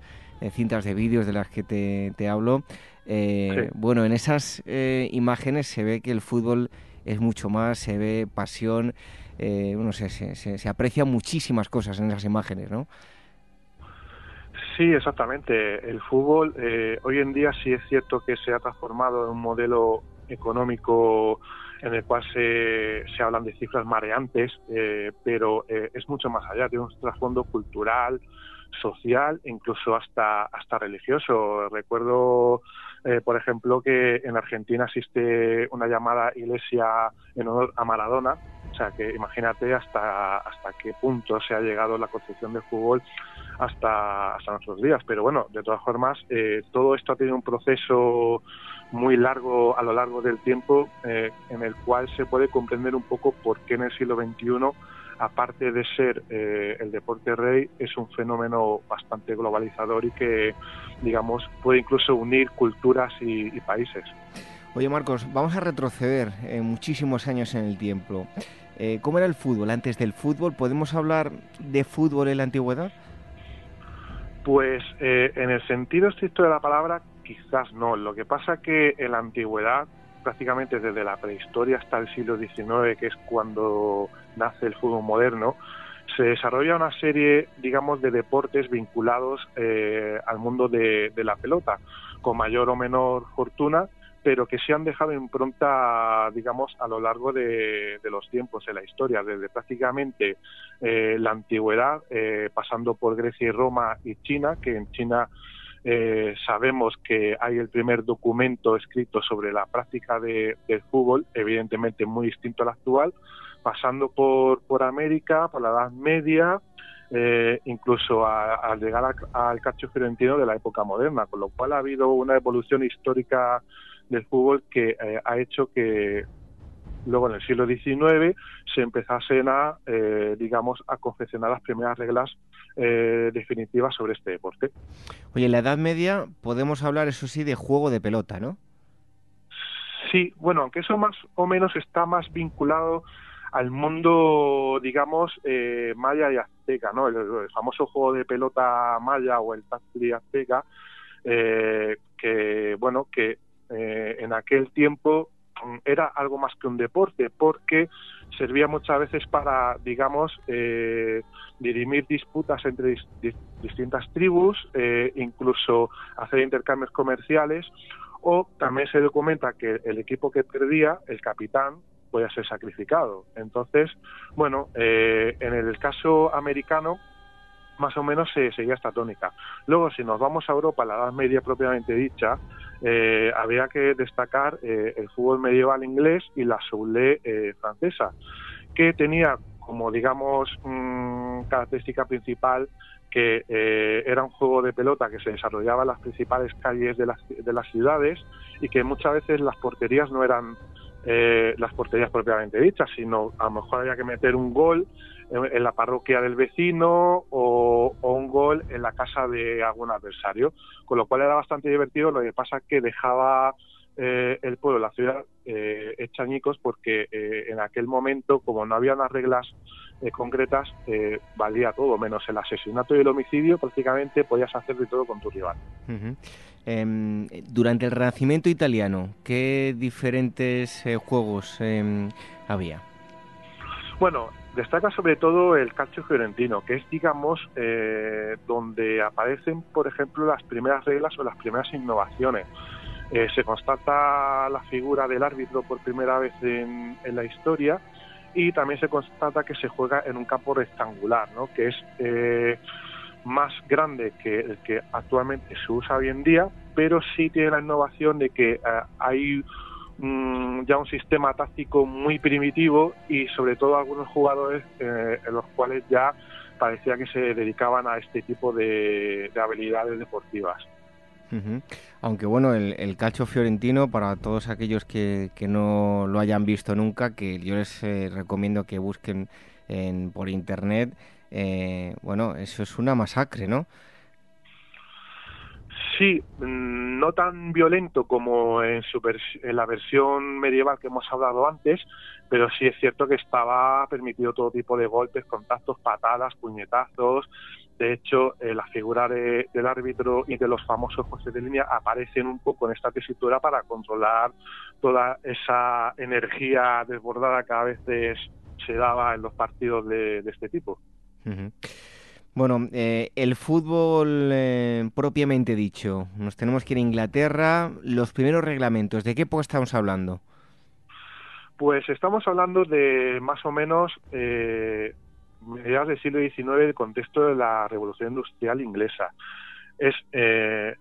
cintas de vídeos de las que te, te hablo. Eh, bueno, en esas eh, imágenes se ve que el fútbol es mucho más, se ve pasión, eh, bueno, se, se, se, aprecian muchísimas cosas en esas imágenes, ¿no? Sí, exactamente. El fútbol hoy en día sí es cierto que se ha transformado en un modelo económico en el cual se, se hablan de cifras mareantes, pero es mucho más allá, tiene un trasfondo cultural, social, incluso hasta, hasta religioso. Recuerdo, eh, por ejemplo, que en Argentina existe una llamada iglesia en honor a Maradona. O sea, que imagínate hasta, hasta qué punto se ha llegado la construcción del fútbol hasta, hasta nuestros días. Pero bueno, de todas formas, eh, todo esto ha tenido un proceso muy largo a lo largo del tiempo eh, en el cual se puede comprender un poco por qué en el siglo XXI aparte de ser eh, el deporte rey, es un fenómeno bastante globalizador y que, digamos, puede incluso unir culturas y, países. Oye, Marcos, vamos a retroceder eh, muchísimos años en el tiempo. Eh, ¿Cómo era el fútbol antes del fútbol? ¿Podemos hablar de fútbol en la antigüedad? Pues en el sentido estricto de la palabra, quizás no. Lo que pasa que en la antigüedad prácticamente desde la prehistoria hasta el siglo XIX, que es cuando nace el fútbol moderno, se desarrolla una serie, digamos, de deportes vinculados eh, al mundo de, la pelota, con mayor o menor fortuna, pero que se han dejado impronta, digamos, a lo largo de, los tiempos en la historia, desde prácticamente eh, la antigüedad, eh, pasando por Grecia y Roma y China, que en China eh, sabemos que hay el primer documento escrito sobre la práctica de, del fútbol, evidentemente muy distinto al actual, pasando por, por América, por la Edad Media, eh, incluso al llegar al calcio fiorentino de la época moderna, con lo cual ha habido una evolución histórica del fútbol que eh, ha hecho que luego en el siglo XIX se empezasen a, digamos, a confeccionar las primeras reglas eh, definitiva sobre este deporte. Oye, en la Edad Media podemos hablar, eso sí, de juego de pelota, ¿no? Sí, bueno, aunque eso más o menos está más vinculado al mundo, digamos, eh, maya y azteca, ¿no? El, famoso juego de pelota maya o el táctil azteca, eh, que, bueno, que en aquel tiempo era algo más que un deporte, porque servía muchas veces para, digamos, eh, dirimir disputas entre distintas tribus, eh, incluso hacer intercambios comerciales, o también se documenta que el equipo que perdía, el capitán, podía ser sacrificado. Entonces, bueno, eh, en el caso americano, más o menos se seguía esta tónica. Luego, si nos vamos a Europa, la Edad Media propiamente dicha, eh, había que destacar eh, el fútbol medieval inglés y la soule eh, francesa, que tenía como, digamos, mm, característica principal que era un juego de pelota que se desarrollaba en las principales calles de las, de las ciudades y que muchas veces las porterías no eran las porterías propiamente dichas, sino a lo mejor había que meter un gol en la parroquia del vecino o, un gol en la casa de algún adversario, con lo cual era bastante divertido, lo que pasa es que dejaba eh, el pueblo, la ciudad, eh, hechañicos porque eh, en aquel momento, como no había unas reglas eh, concretas, valía todo, menos el asesinato y el homicidio, prácticamente podías hacer de todo con tu rival. Em, durante el Renacimiento italiano, ¿qué diferentes juegos em, había? Bueno, destaca sobre todo el calcio fiorentino, que es, digamos, eh, donde aparecen, por ejemplo, las primeras reglas o las primeras innovaciones. Eh, se constata la figura del árbitro por primera vez en, la historia y también se constata que se juega en un campo rectangular, ¿no? que es eh, más grande que el que actualmente se usa hoy en día, pero sí tiene la innovación de que hay Mm, ya un sistema táctico muy primitivo y sobre todo algunos jugadores eh, en los cuales ya parecía que se dedicaban a este tipo de, habilidades deportivas. Aunque bueno, el, calcio fiorentino, para todos aquellos que, que, no lo hayan visto nunca, que yo les eh, recomiendo que busquen en, por internet, eh, bueno, eso es una masacre, ¿no? Sí, mm, no tan violento como en, la versión medieval que hemos hablado antes, pero sí es cierto que estaba permitido todo tipo de golpes, contactos, patadas, puñetazos. De hecho, eh, la figura del árbitro y de los famosos jueces de línea aparecen un poco en esta tesitura para controlar toda esa energía desbordada que a veces se daba en los partidos de, este tipo. Bueno, eh, el fútbol eh, propiamente dicho, nos tenemos que ir a Inglaterra. Los primeros reglamentos, ¿de qué época estamos hablando? Pues estamos hablando de más o menos eh, mediados del siglo XIX, el contexto de la Revolución Industrial Inglesa. Es eh,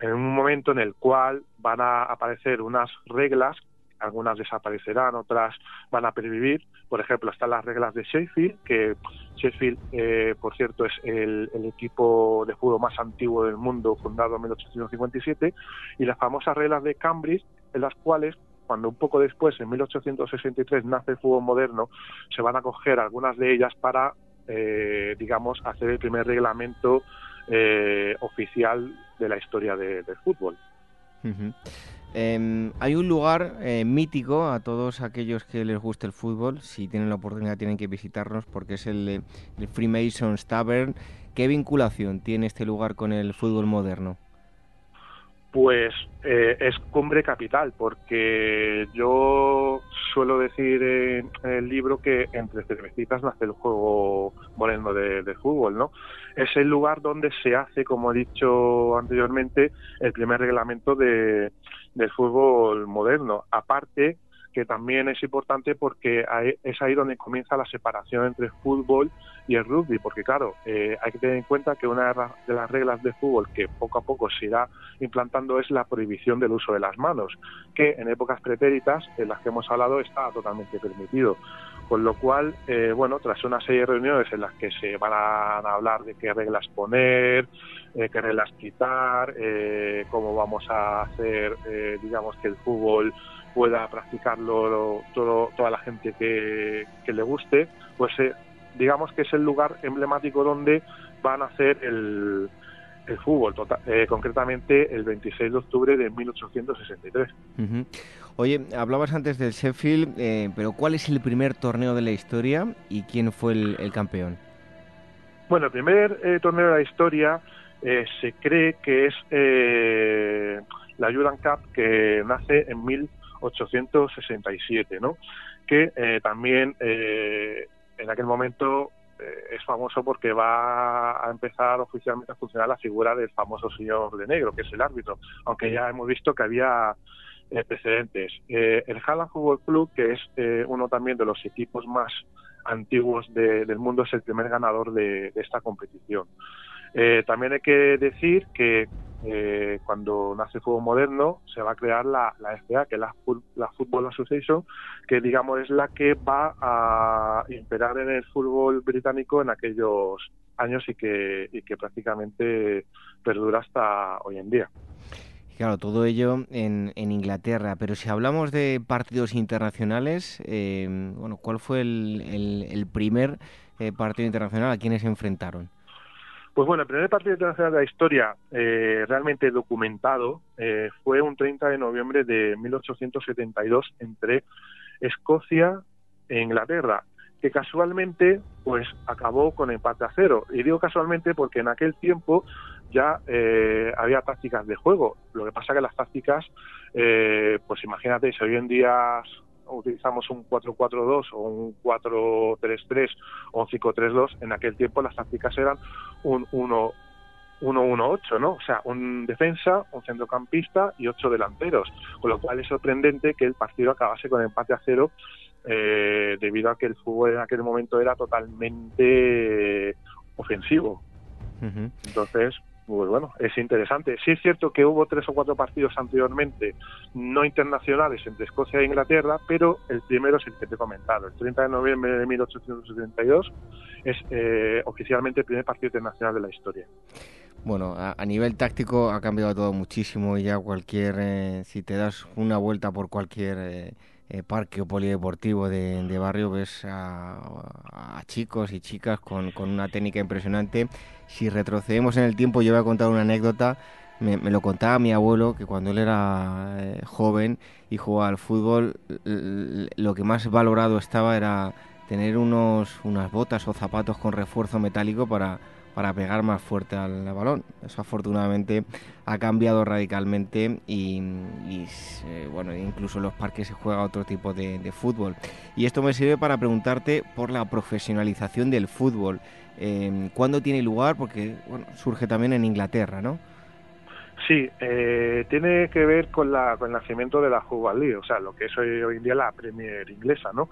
en un momento en el cual van a aparecer unas reglas algunas desaparecerán, otras van a pervivir. Por ejemplo, están las reglas de Sheffield, que Sheffield, eh, por cierto, es el, equipo de fútbol más antiguo del mundo, fundado en 1857, y las famosas reglas de Cambridge, en las cuales cuando un poco después, en 1863, nace el fútbol moderno, se van a coger algunas de ellas para, eh, digamos, hacer el primer reglamento eh, oficial de la historia del fútbol. Em, hay un lugar eh, mítico a todos aquellos que les guste el fútbol, si tienen la oportunidad tienen que visitarnos porque es el, el Freemasons Tavern. ¿Qué vinculación tiene este lugar con el fútbol moderno? Pues eh, es cumbre capital, porque yo suelo decir en el libro que entre cervecitas nace el juego moreno de, de, fútbol, ¿no? Es el lugar donde se hace, como he dicho anteriormente, el primer reglamento de, del fútbol moderno. Aparte, que también es importante porque es ahí donde comienza la separación entre el fútbol y el rugby, porque claro, eh, hay que tener en cuenta que una de las reglas de fútbol que poco a poco se irá implantando es la prohibición del uso de las manos, que en épocas pretéritas, en las que hemos hablado, estaba totalmente permitido. Con lo cual, eh, bueno, tras una serie de reuniones en las que se van a hablar de qué reglas poner, eh, qué reglas quitar, cómo vamos a hacer, digamos, que el fútbol pueda practicarlo todo, toda la gente que, le guste, pues eh, digamos que es el lugar emblemático donde van a hacer el, el fútbol, tota, eh, concretamente el 26 de octubre de 1863. Oye, hablabas antes del Sheffield, eh, pero ¿cuál es el primer torneo de la historia y quién fue el, campeón? Bueno, el primer torneo de la historia se cree que es la Jordan Cup que nace en 1863 867, ¿no? que eh, también eh, en aquel momento eh, es famoso porque va a empezar oficialmente a funcionar la figura del famoso señor de negro, que es el árbitro, aunque ya hemos visto que había precedentes. el Halland Football Club, que es uno también de los equipos más antiguos del mundo, es el primer ganador de, de esta competición. también hay que decir que eh, cuando nace el fútbol moderno, se va a crear la, la FA, que es la, Football Association, que digamos es la que va a imperar en el fútbol británico en aquellos años y que, y que prácticamente perdura hasta hoy en día. Claro, todo ello en, en, Inglaterra, pero si hablamos de partidos internacionales, eh, bueno, ¿cuál fue el, el, primer eh, partido internacional a quienes se enfrentaron? Pues bueno, el primer partido internacional de la historia eh, realmente documentado eh, fue un 30 de noviembre de 1872 entre Escocia e Inglaterra, que casualmente pues acabó con empate a cero. Y digo casualmente porque en aquel tiempo ya eh, había tácticas de juego. Lo que pasa que las tácticas, pues imagínate, si hoy en día utilizamos un 4-4-2 o un 4-3-3 o un 5-3-2, en aquel tiempo las tácticas eran un 1 1-1-8, ¿no? O sea, un defensa, un centrocampista y ocho delanteros. Con lo cual es sorprendente que el partido acabase con empate a cero eh, debido a que el fútbol en aquel momento era totalmente ofensivo. Entonces, pues bueno, es interesante. Sí es cierto que hubo tres o cuatro partidos anteriormente no internacionales entre Escocia e Inglaterra, pero el primero es el que te he comentado. El 30 de noviembre de 1872 es eh, oficialmente el primer partido internacional de la historia. Bueno, a, nivel táctico ha cambiado todo muchísimo y ya cualquier, eh, si te das una vuelta por cualquier eh, eh, parque o polideportivo de, barrio ves a, chicos y chicas con, una técnica impresionante. Si retrocedemos en el tiempo, yo voy a contar una anécdota. Me, lo contaba mi abuelo que cuando él era joven y jugaba al fútbol, lo que más valorado estaba era tener unos, unas botas o zapatos con refuerzo metálico para para pegar más fuerte al balón. Eso afortunadamente ha cambiado radicalmente y, bueno, incluso en los parques se juega otro tipo de, fútbol. Y esto me sirve para preguntarte por la profesionalización del fútbol. Eh, ¿Cuándo tiene lugar? Porque bueno, surge también en Inglaterra, ¿no? Sí, eh, tiene que ver con, la, con el nacimiento de la Football o sea, lo que es hoy, hoy en día la Premier inglesa, ¿no?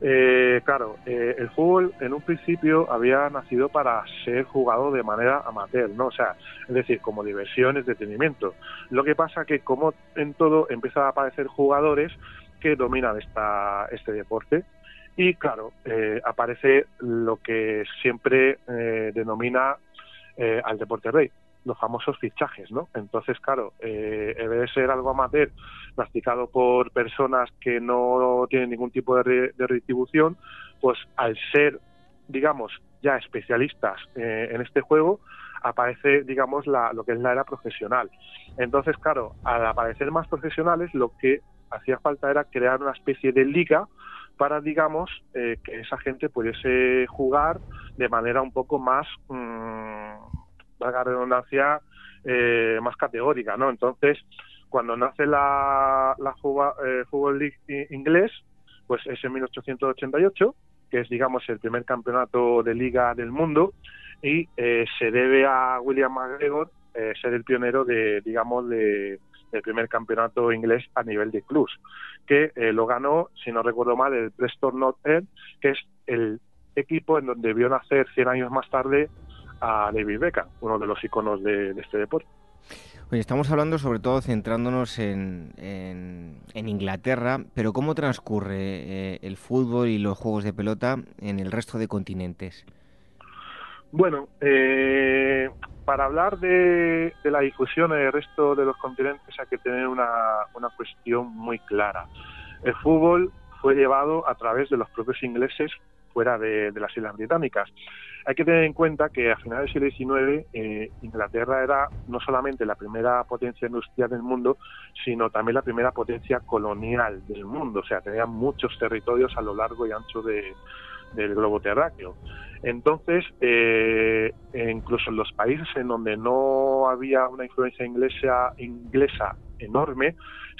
Eh, claro, eh, el fútbol en un principio había nacido para ser jugado de manera amateur, ¿no? O sea, es decir, como diversión, entretenimiento. Lo que pasa que, como en todo, empiezan a aparecer jugadores que dominan esta, este deporte. Y claro, eh, aparece lo que siempre denomina al deporte rey, los famosos fichajes, ¿no? Entonces, claro, eh, debe ser algo amateur practicado por personas que no tienen ningún tipo de, retribución, pues al ser, digamos, ya especialistas eh, en este juego, aparece, digamos, la, lo que es la era profesional. Entonces, claro, al aparecer más profesionales, lo que hacía falta era crear una especie de liga para, digamos, eh, que esa gente pudiese jugar de manera un poco más... Mmm, valga redundancia, eh, más categórica, ¿no? Entonces, cuando nace la, la eh, Fútbol League inglés, pues es en 1888, que es, digamos, el primer campeonato de liga del mundo, y eh, se debe a William McGregor ser el pionero de, digamos, de, del primer campeonato inglés a nivel de clubs, que lo ganó, si no recuerdo mal, el Preston North End, que es el equipo en donde vio nacer 100 años más tarde a David Beckham, uno de los iconos de, este deporte. Oye, estamos hablando sobre todo centrándonos en, en, Inglaterra, pero ¿cómo transcurre eh, el fútbol y los juegos de pelota en el resto de continentes? Bueno, eh, para hablar de, la difusión en el resto de los continentes hay que tener una, una cuestión muy clara. El fútbol fue llevado a través de los propios ingleses fuera de, las Islas Británicas. Hay que tener en cuenta que a finales del siglo XIX eh, Inglaterra era no solamente la primera potencia industrial del mundo, sino también la primera potencia colonial del mundo. O sea, tenía muchos territorios a lo largo y ancho del globo terráqueo. Entonces, eh, incluso en los países en donde no había una influencia inglesa, inglesa enorme,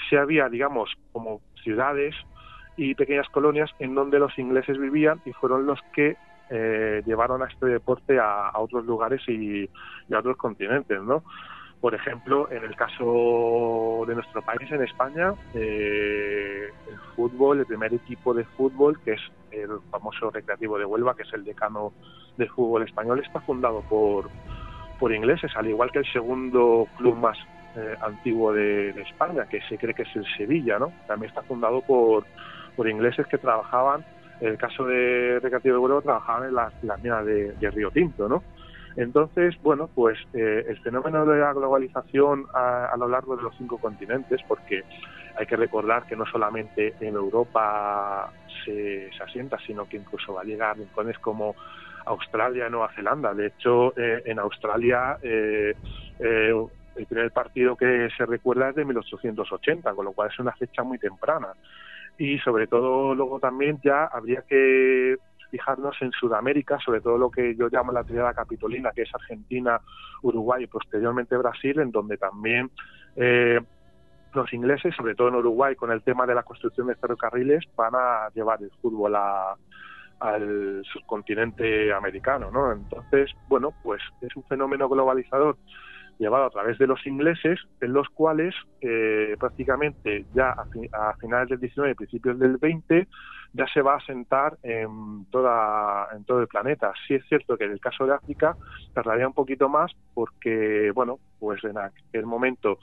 sí había, digamos, como ciudades y pequeñas colonias en donde los ingleses vivían y fueron los que eh, llevaron a este deporte a, otros lugares y, a otros continentes, ¿no? Por ejemplo, en el caso de nuestro país, en España, eh, el fútbol, el primer equipo de fútbol, que es el famoso Recreativo de Huelva, que es el decano del fútbol español, está fundado por, por ingleses, al igual que el segundo club más eh, antiguo de, de, España, que se cree que es el Sevilla, ¿no? También está fundado por, por ingleses que trabajaban, en el caso de Recreativo de Huelva, trabajaban en las, minas de, Río Tinto, ¿no? Entonces, bueno, pues eh, el fenómeno de la globalización a, lo largo de los cinco continentes, porque hay que recordar que no solamente en Europa se, asienta, sino que incluso va a llegar a rincones como Australia y Nueva Zelanda. De hecho, eh, en Australia eh, el primer partido que se recuerda es de 1880, con lo cual es una fecha muy temprana y sobre todo luego también ya habría que fijarnos en Sudamérica, sobre todo lo que yo llamo la triada capitolina, que es Argentina, Uruguay y posteriormente Brasil, en donde también eh, los ingleses, sobre todo en Uruguay, con el tema de la construcción de ferrocarriles, van a llevar el fútbol al subcontinente americano, ¿no? Entonces, bueno, pues es un fenómeno globalizador llevado a través de los ingleses, en los cuales eh, prácticamente ya a, finales del 19 y principios del 20 ya se va a asentar en, toda, todo el planeta. Sí es cierto que en el caso de África tardaría un poquito más porque, bueno, pues en aquel momento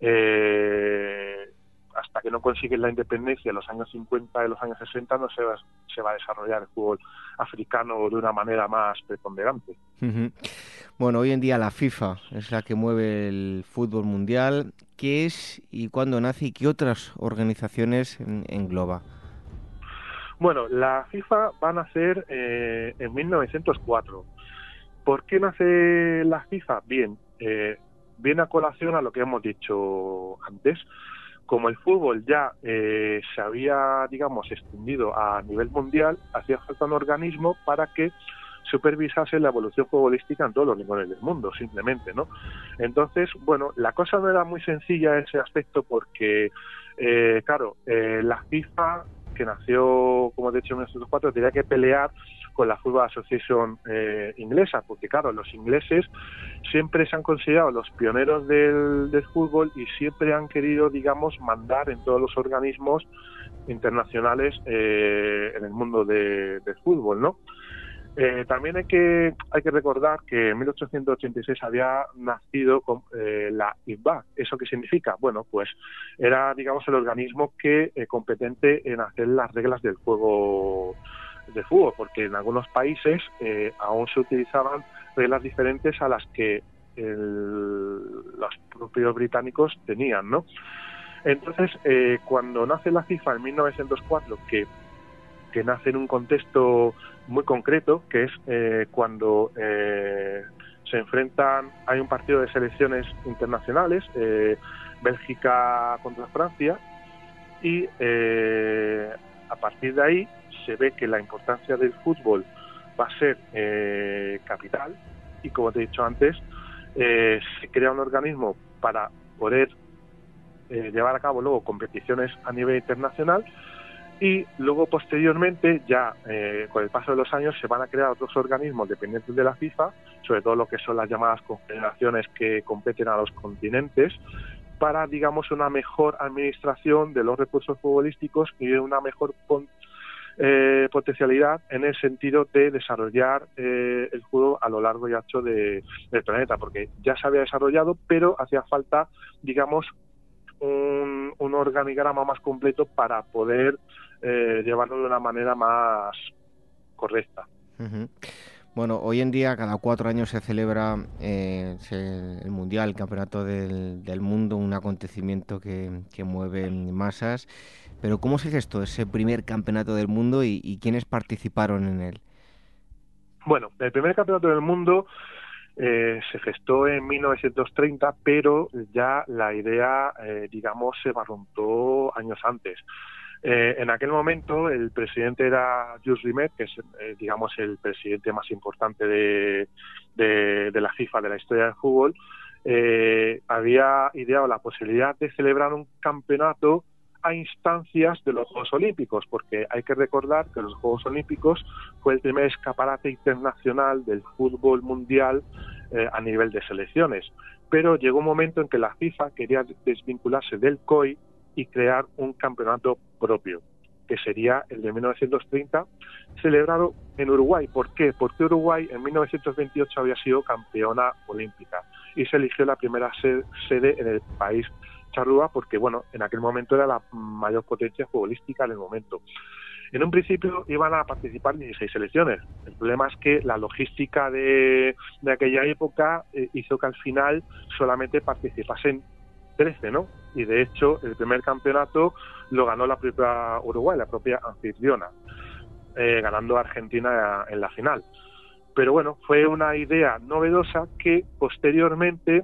eh, hasta que no consiguen la independencia en los años 50 y los años 60 no se va, se va a desarrollar el fútbol africano de una manera más preponderante. Bueno, hoy en día la FIFA es la que mueve el fútbol mundial. ¿Qué es y cuándo nace y qué otras organizaciones engloba? Bueno, la FIFA va a nacer eh, en 1904. ¿Por qué nace la FIFA? Bien, eh, viene a colación a lo que hemos dicho antes como el fútbol ya eh, se había, digamos, extendido a nivel mundial, hacía falta un organismo para que supervisase la evolución futbolística en todos los rincones del mundo, simplemente, ¿no? Entonces, bueno, la cosa no era muy sencilla en ese aspecto porque, eh, claro, eh, la FIFA, que nació, como he dicho, en 1904, tenía que pelear con la Football Association eh, inglesa, porque claro, los ingleses siempre se han considerado los pioneros del, fútbol y siempre han querido, digamos, mandar en todos los organismos internacionales eh, en el mundo del fútbol, ¿no? Eh, también hay que hay que recordar que en 1886 había nacido con, la IFBA. ¿Eso qué significa? Bueno, pues era, digamos, el organismo que competente en hacer las reglas del juego de fútbol, porque en algunos países eh, aún se utilizaban reglas diferentes a las que los propios británicos tenían, ¿no? Entonces, eh, cuando nace la FIFA en 1904, que, que nace en un contexto muy concreto, que es eh, cuando se enfrentan, hay un partido de selecciones internacionales, Bélgica contra Francia, y a partir de ahí se ve que la importancia del fútbol va a ser eh, capital y como te he dicho antes, eh, se crea un organismo para poder eh, llevar a cabo luego competiciones a nivel internacional y luego posteriormente ya con el paso de los años se van a crear otros organismos dependientes de la FIFA, sobre todo lo que son las llamadas confederaciones que competen a los continentes, para digamos una mejor administración de los recursos futbolísticos y una mejor eh, potencialidad en el sentido de desarrollar eh, el juego a lo largo y ancho de, del planeta, porque ya se había desarrollado, pero hacía falta, digamos, un, organigrama más completo para poder eh, llevarlo de una manera más correcta. Bueno, hoy en día cada cuatro años se celebra eh, el Mundial, el Campeonato del, Mundo, un acontecimiento que, mueve masas. Pero ¿cómo se gestó ese primer Campeonato del Mundo y, quiénes participaron en él? Bueno, el primer Campeonato del Mundo eh, se gestó en 1930, pero ya la idea, eh, digamos, se barruntó años antes. Eh, en aquel momento el presidente era Jules Rimet, que es, eh, digamos, el presidente más importante de, la FIFA, de la historia del fútbol. Eh, había ideado la posibilidad de celebrar un campeonato a instancias de los Juegos Olímpicos, porque hay que recordar que los Juegos Olímpicos fue el primer escaparate internacional del fútbol mundial a nivel de selecciones. Pero llegó un momento en que la FIFA quería desvincularse del COI y crear un campeonato propio, que sería el de 1930, celebrado en Uruguay. ¿Por qué? Porque Uruguay en 1928 había sido campeona olímpica y se eligió la primera sede en el país charrúa porque, bueno, en aquel momento era la mayor potencia futbolística en el momento. En un principio iban a participar 16 selecciones. El problema es que la logística de, aquella época eh, hizo que al final solamente participasen 13, ¿no? Y de hecho, el primer campeonato lo ganó la propia Uruguay, la propia anfitriona, eh, ganando a Argentina en la final. Pero bueno, fue una idea novedosa que posteriormente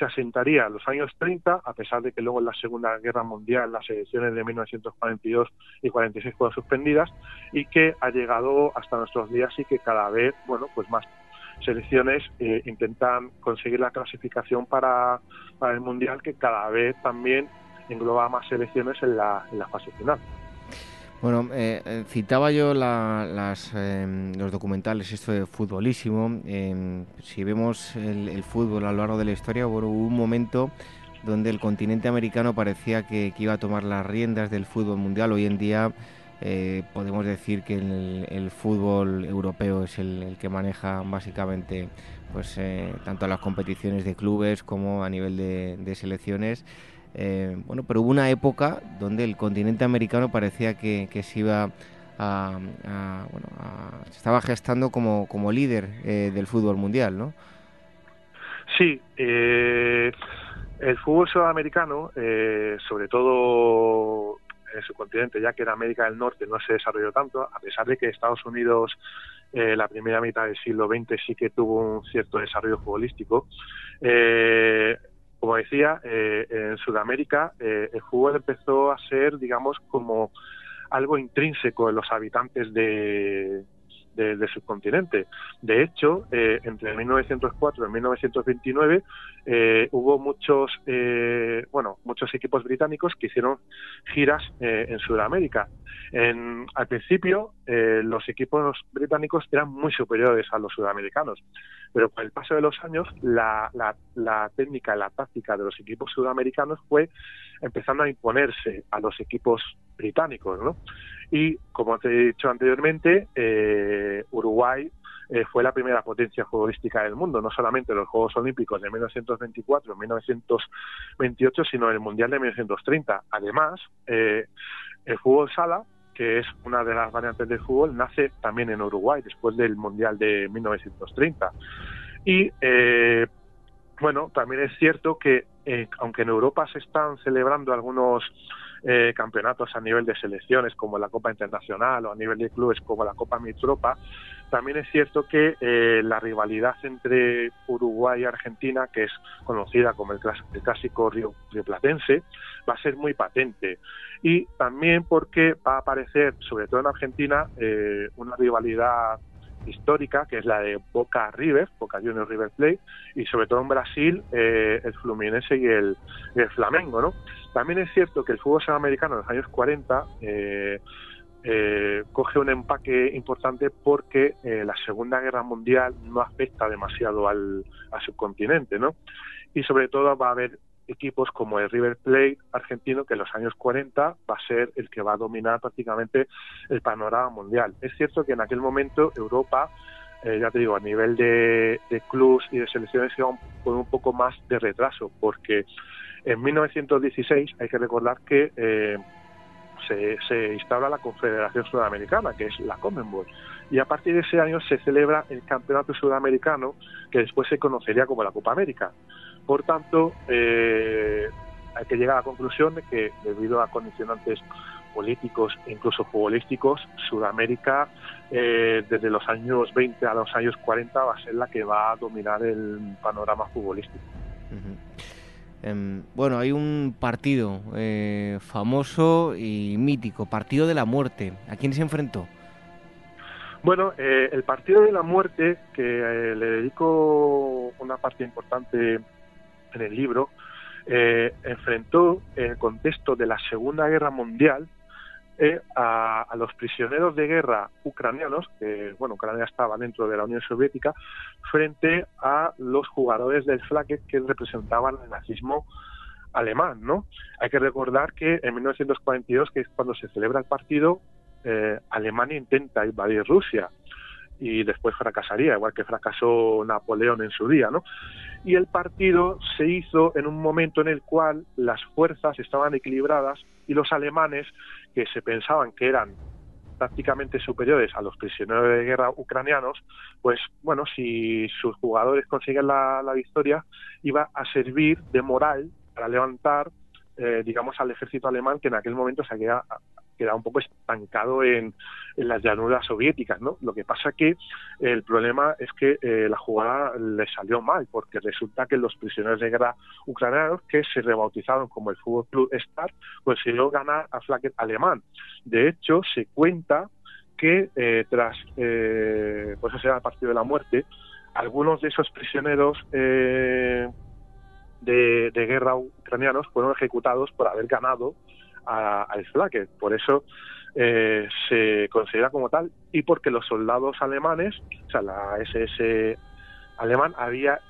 se asentaría en los años 30, a pesar de que luego en la Segunda Guerra Mundial las elecciones de 1942 y 46 fueron suspendidas, y que ha llegado hasta nuestros días y que cada vez, bueno, pues más selecciones eh, intentan conseguir la clasificación para, el Mundial, que cada vez también engloba más selecciones en la, en la fase final. Bueno, eh, eh, citaba yo las, em, los documentales, esto de futbolísimo. Em, si vemos el, fútbol a lo largo de la historia, hubo un momento donde el continente americano parecía que, iba a tomar las riendas del fútbol mundial. Hoy en día eh, podemos decir que el, fútbol europeo es el, que maneja básicamente pues tanto las competiciones de clubes como a nivel de selecciones. Eh, bueno, pero hubo una época donde el continente americano parecía que, se iba a, bueno, se estaba gestando como, líder eh, del fútbol mundial, ¿no? Sí, eh, el fútbol sudamericano, sobre todo en su continente, ya que en América del Norte no se desarrolló tanto, a pesar de que Estados Unidos la primera mitad del siglo XX sí que tuvo un cierto desarrollo futbolístico. Eh, como decía, eh, en Sudamérica eh, el fútbol empezó a ser, digamos, como algo intrínseco en los habitantes de, del subcontinente. De hecho, eh, entre 1904 y 1929 eh, hubo muchos, eh, bueno, muchos equipos británicos que hicieron giras en Sudamérica. Al principio, los equipos británicos eran muy superiores a los sudamericanos, pero con el paso de los años, la, la, la técnica, la táctica de los equipos sudamericanos fue empezando a imponerse a los equipos británicos, ¿no? Y como te he dicho anteriormente, eh, Uruguay eh, fue la primera potencia futbolística del mundo, no solamente en los Juegos Olímpicos de 1924 1928, sino el Mundial de 1930. Además, eh, el fútbol sala, que es una de las variantes del fútbol, nace también en Uruguay después del Mundial de 1930. Y bueno, también es cierto que aunque en Europa se están celebrando algunos eh, campeonatos a nivel de selecciones como la Copa Internacional o a nivel de clubes como la Copa Mitropa, también es cierto que eh, la rivalidad entre Uruguay y Argentina, que es conocida como el, clásico río, platense, va a ser muy patente. Y también porque va a aparecer, sobre todo en Argentina, eh, una rivalidad histórica, que es la de Boca River, Boca Juniors River Plate, y sobre todo en Brasil, eh, el Fluminense y el, Flamengo, ¿no? También es cierto que el fútbol sudamericano en los años 40 eh, eh, coge un empaque importante porque la Segunda Guerra Mundial no afecta demasiado al, al subcontinente, ¿no? Y sobre todo va a haber equipos como el River Plate argentino, que en los años 40 va a ser el que va a dominar prácticamente el panorama mundial. Es cierto que en aquel momento Europa, eh, ya te digo, a nivel de, clubes y de selecciones iba con un poco más de retraso, porque en 1916 hay que recordar que eh, se, se, instaura la Confederación Sudamericana, que es la Commonwealth. Y a partir de ese año se celebra el Campeonato Sudamericano, que después se conocería como la Copa América. Por tanto, eh, hay que llegar a la conclusión de que debido a condicionantes políticos e incluso futbolísticos, Sudamérica eh, desde los años 20 a los años 40 va a ser la que va a dominar el panorama futbolístico. Em, bueno, hay un partido eh, famoso y mítico, Partido de la Muerte. ¿A quién se enfrentó? Bueno, el Partido de la Muerte, que le dedico una parte importante en el libro, eh, enfrentó en el contexto de la Segunda Guerra Mundial eh, a, los prisioneros de guerra ucranianos, que bueno, Ucrania estaba dentro de la Unión Soviética, frente a los jugadores del Flaket que representaban el nazismo alemán, ¿no? Hay que recordar que en 1942, que es cuando se celebra el partido, eh, Alemania intenta invadir Rusia y después fracasaría, igual que fracasó Napoleón en su día, ¿no? Y el partido se hizo en un momento en el cual las fuerzas estaban equilibradas y los alemanes, que se pensaban que eran prácticamente superiores a los prisioneros de guerra ucranianos, pues bueno, si sus jugadores consiguen la, la victoria, iba a servir de moral para levantar, eh, digamos, al ejército alemán que en aquel momento se había queda un poco estancado en, las llanuras soviéticas, ¿no? Lo que pasa que el problema es que eh, la jugada le salió mal, porque resulta que los prisioneros de guerra ucranianos, que se rebautizaron como el Fútbol Club Start, consiguió ganar a Flaket alemán. De hecho, se cuenta que eh, tras, eh, pues ese era el partido de la muerte, algunos de esos prisioneros eh, de, guerra ucranianos fueron ejecutados por haber ganado al Flaque. Por eso eh, se considera como tal y porque los soldados alemanes, o sea, la SS alemán había,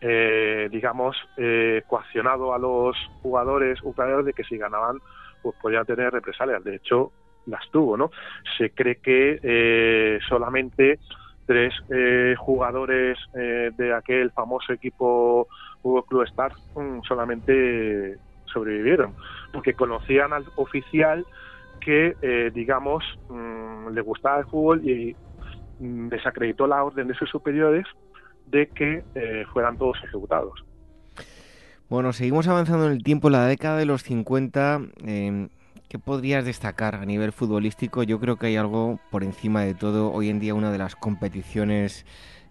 eh, digamos, eh, coaccionado a los jugadores ucranianos de que si ganaban, pues podían tener represalias. De hecho, las tuvo, ¿no? Se cree que solamente tres jugadores de aquel famoso equipo Hugo Club Star mm, solamente sobrevivieron, porque conocían al oficial que, eh, digamos, mm, le gustaba el fútbol y mm, desacreditó la orden de sus superiores de que eh, fueran todos ejecutados. Bueno, seguimos avanzando en el tiempo. La década de los 50, em, ¿qué podrías destacar a nivel futbolístico? Yo creo que hay algo por encima de todo. Hoy en día una de las competiciones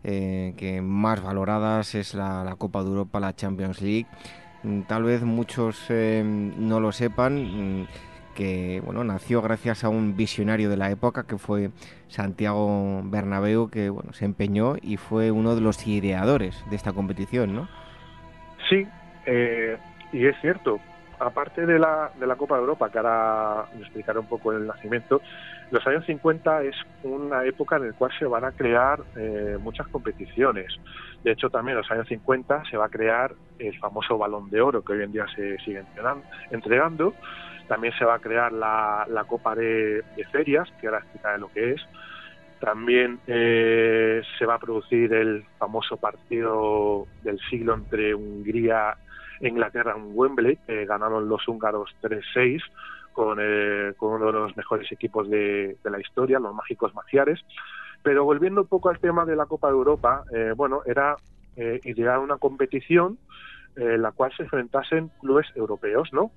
eh, que más valoradas es la, la, Copa de Europa, la Champions League. Mm, tal vez muchos em, no lo sepan que bueno, nació gracias a un visionario de la época que fue Santiago Bernabéu, que bueno, se empeñó y fue uno de los ideadores de esta competición, ¿no? Sí, eh, y es cierto. Aparte de la, de la Copa de Europa, que ahora me explicaré un poco el nacimiento, los años 50 es una época en la cual se van a crear eh, muchas competiciones. De hecho, también en los años 50 se va a crear el famoso Balón de Oro, que hoy en día se sigue entregando también se va a crear la, Copa de, Ferias, que ahora explicaré lo que es. También eh, se va a producir el famoso partido del siglo entre Hungría e Inglaterra en Wembley, que ganaron los húngaros 3-6 con, eh, con, uno de los mejores equipos de, la historia, los mágicos maciares. Pero volviendo un poco al tema de la Copa de Europa, eh, bueno, era idear una competición en la cual se enfrentasen clubes europeos, ¿no?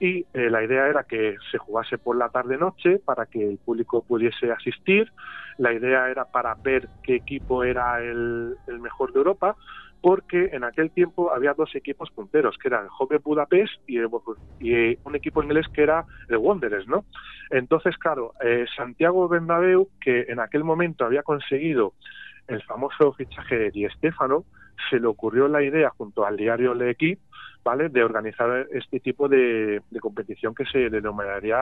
y eh, la idea era que se jugase por la tarde-noche para que el público pudiese asistir. La idea era para ver qué equipo era el, mejor de Europa, porque en aquel tiempo había dos equipos punteros, que eran Jove Budapest y, y, un equipo inglés que era el Wanderers, ¿no? Entonces, claro, eh, Santiago Bernabéu, que en aquel momento había conseguido el famoso fichaje de Di se le ocurrió la idea junto al diario Le Equipe ¿vale? de organizar este tipo de, competición que se denominaría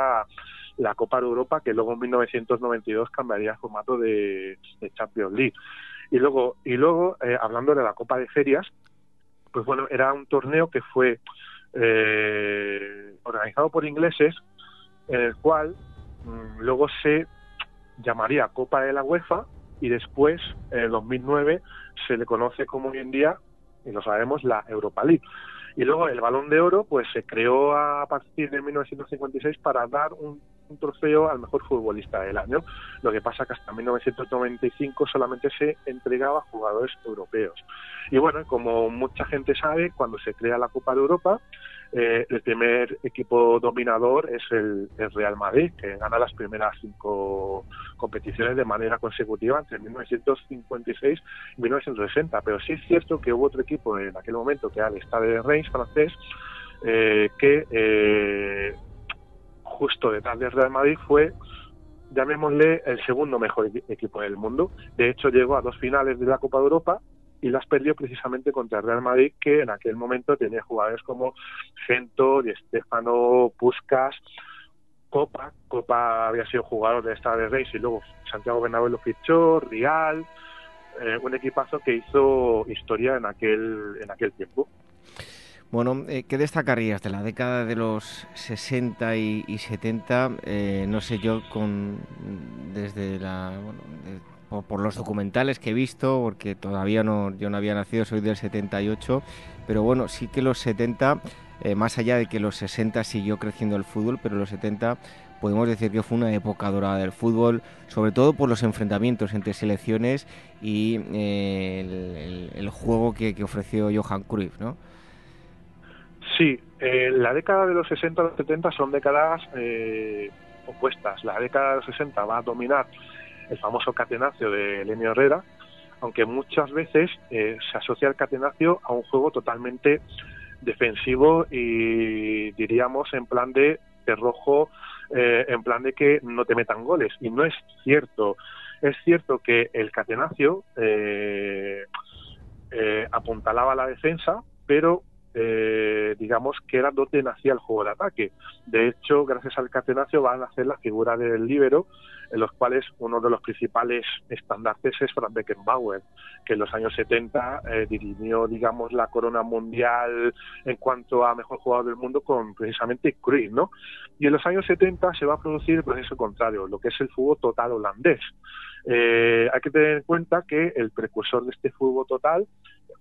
la Copa de Europa, que luego en 1992 cambiaría el formato de, Champions League. Y luego, y luego eh, hablando de la Copa de Ferias, pues bueno, era un torneo que fue eh, organizado por ingleses, en el cual mm, luego se llamaría Copa de la UEFA y después, en 2009, se le conoce como hoy en día, y lo sabemos, la Europa League. Y luego el Balón de Oro pues se creó a partir de 1956 para dar un, trofeo al mejor futbolista del año. Lo que pasa que hasta 1995 solamente se entregaba a jugadores europeos. Y bueno, como mucha gente sabe, cuando se crea la Copa de Europa, eh, el primer equipo dominador es el, Real Madrid, que gana las primeras cinco competiciones de manera consecutiva entre 1956 y 1960. Pero sí es cierto que hubo otro equipo en aquel momento, que era el Stade de Reims francés, eh, que eh, justo detrás del Real Madrid fue llamémosle el segundo mejor equipo del mundo. De hecho, llegó a dos finales de la Copa de Europa y las perdió precisamente contra el Real Madrid, que en aquel momento tenía jugadores como Gento, Di Stefano, Puskas, Copa. Copa había sido jugador de esta de Reis y luego Santiago Bernabéu lo fichó, Real, eh, un equipazo que hizo historia en aquel, en aquel tiempo. Bueno, eh, ¿qué destacarías de la década de los 60 y, 70? Eh, no sé yo, con desde la por, los documentales que he visto, porque todavía no, yo no había nacido, soy del 78, pero bueno, sí que los 70, eh, más allá de que los 60 siguió creciendo el fútbol, pero los 70 podemos decir que fue una época dorada del fútbol, sobre todo por los enfrentamientos entre selecciones y el, juego que, ofreció Johan Cruyff, ¿no? Sí, eh, la década de los 60 y los 70 son décadas opuestas. La década de los 60 va a dominar el famoso catenacio de Lenio Herrera, aunque muchas veces eh, se asocia el catenacio a un juego totalmente defensivo y diríamos en plan de, rojo, eh, en plan de que no te metan goles. Y no es cierto. Es cierto que el Catenaccio apuntalaba la defensa, pero eh, digamos que era donde nacía el juego de ataque. De hecho, gracias al catenaccio van a hacer la figura del líbero, en los cuales uno de los principales estandartes es Frank Beckenbauer, que en los años 70 eh, dirimió, digamos, la corona mundial en cuanto a mejor jugador del mundo con precisamente Cruyff, ¿no? Y en los años 70 se va a producir el proceso contrario, lo que es el fútbol total holandés. Eh, hay que tener en cuenta que el precursor de este fútbol total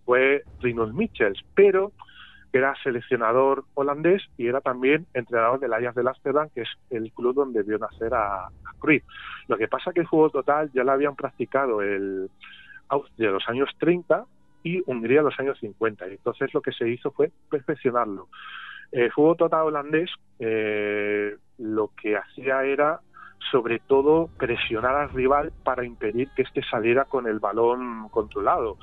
fue Rinus Michels, pero era seleccionador holandés y era también entrenador del Ajax de Amsterdam, que es el club donde vio nacer a, a Cruyff. Lo que pasa que el fútbol total ya lo habían practicado el Austria en los años 30 y Hungría en los años 50. Y entonces lo que se hizo fue perfeccionarlo. El fútbol total holandés eh, lo que hacía era sobre todo presionar al rival para impedir que éste saliera con el balón controlado.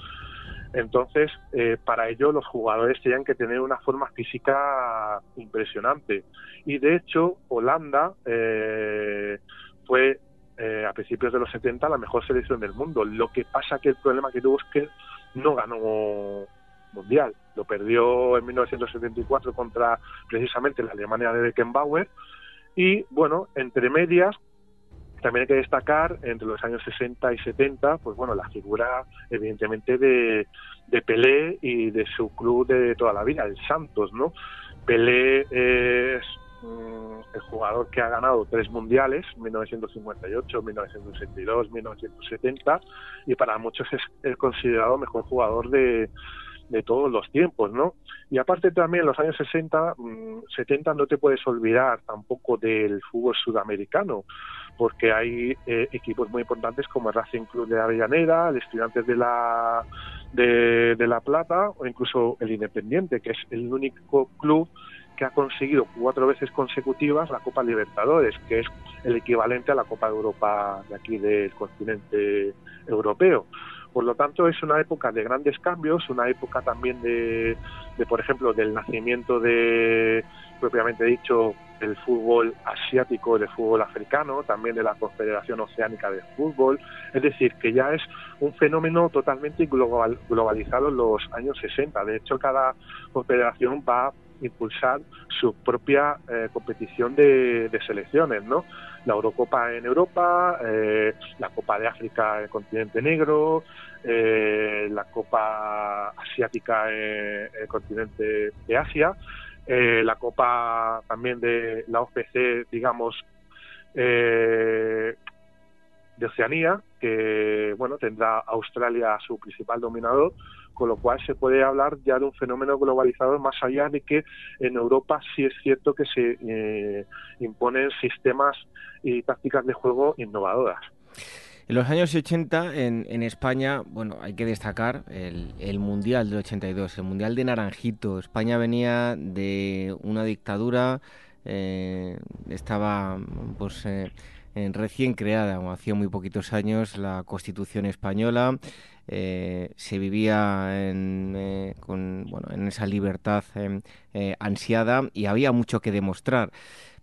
Entonces, eh, para ello los jugadores tenían que tener una forma física impresionante. Y de hecho, Holanda eh, fue eh, a principios de los 70 la mejor selección del mundo. Lo que pasa que el problema que tuvo es que no ganó mundial. Lo perdió en 1974 contra precisamente la Alemania de Beckenbauer. Y bueno, entre medias, también hay que destacar entre los años 60 y 70, pues bueno, la figura evidentemente de, de Pelé y de su club de toda la vida, el Santos, ¿no? Pelé es mm, el jugador que ha ganado tres mundiales, 1958, 1962, 1970, y para muchos es el considerado mejor jugador de, de todos los tiempos, ¿no? Y aparte también los años 60, 70 mm, no te puedes olvidar tampoco del fútbol sudamericano, porque hay eh, equipos muy importantes como el Racing Club de Avellaneda, el Estudiantes de la de, La Plata o incluso el Independiente, que es el único club que ha conseguido cuatro veces consecutivas la Copa Libertadores, que es el equivalente a la Copa de Europa de aquí del continente europeo. Por lo tanto, es una época de grandes cambios, una época también de, de por ejemplo, del nacimiento de, propiamente dicho, del fútbol asiático, del fútbol africano, también de la Confederación Oceánica de Fútbol. Es decir, que ya es un fenómeno totalmente global, globalizado en los años 60. De hecho, cada confederación va a impulsar su propia eh, competición de, selecciones, ¿no? La Eurocopa en Europa, eh, la Copa de África en el continente negro, eh, la Copa Asiática en el continente de Asia eh, la Copa también de la OPC, digamos, eh, de Oceanía, que bueno tendrá Australia su principal dominador, con lo cual se puede hablar ya de un fenómeno globalizador más allá de que en Europa sí es cierto que se eh, imponen sistemas y tácticas de juego innovadoras. En los años 80 en, España, bueno, hay que destacar el, Mundial del 82, el Mundial de Naranjito. España venía de una dictadura, eh, estaba pues eh, recién creada, hacía muy poquitos años, la Constitución española. Eh, se vivía en, con, bueno, en esa libertad ansiada y había mucho que demostrar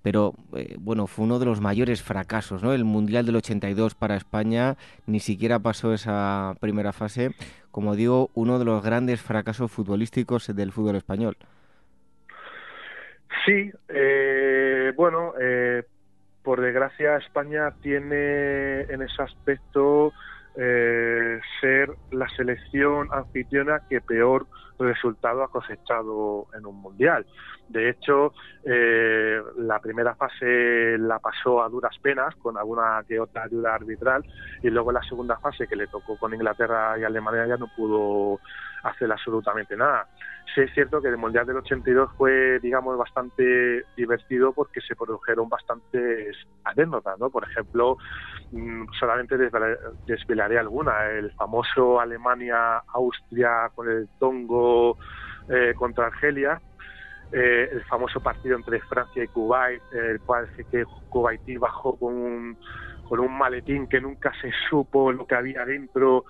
pero eh, bueno, fue uno de los mayores fracasos, ¿no? El Mundial del 82 para España ni siquiera pasó esa primera fase, como digo, uno de los grandes fracasos futbolísticos del fútbol español. Sí, eh, bueno, eh, por desgracia España tiene en ese aspecto eh, ser la selección anfitriona que peor resultado ha cosechado en un mundial. De hecho, eh, la primera fase la pasó a duras penas, con alguna que otra ayuda arbitral, y luego la segunda fase, que le tocó con Inglaterra y Alemania, ya no pudo hacer absolutamente nada. Sí es cierto que el Mundial del 82 fue, digamos, bastante divertido porque se produjeron bastantes anécdotas, ¿no? Por ejemplo, mm, solamente desvelaré alguna, el famoso Alemania-Austria con el Tongo eh, contra Argelia, eh, el famoso partido entre Francia y Kuwait, el cual sí que Kuwait bajó con un, con un maletín que nunca se supo lo que había dentro,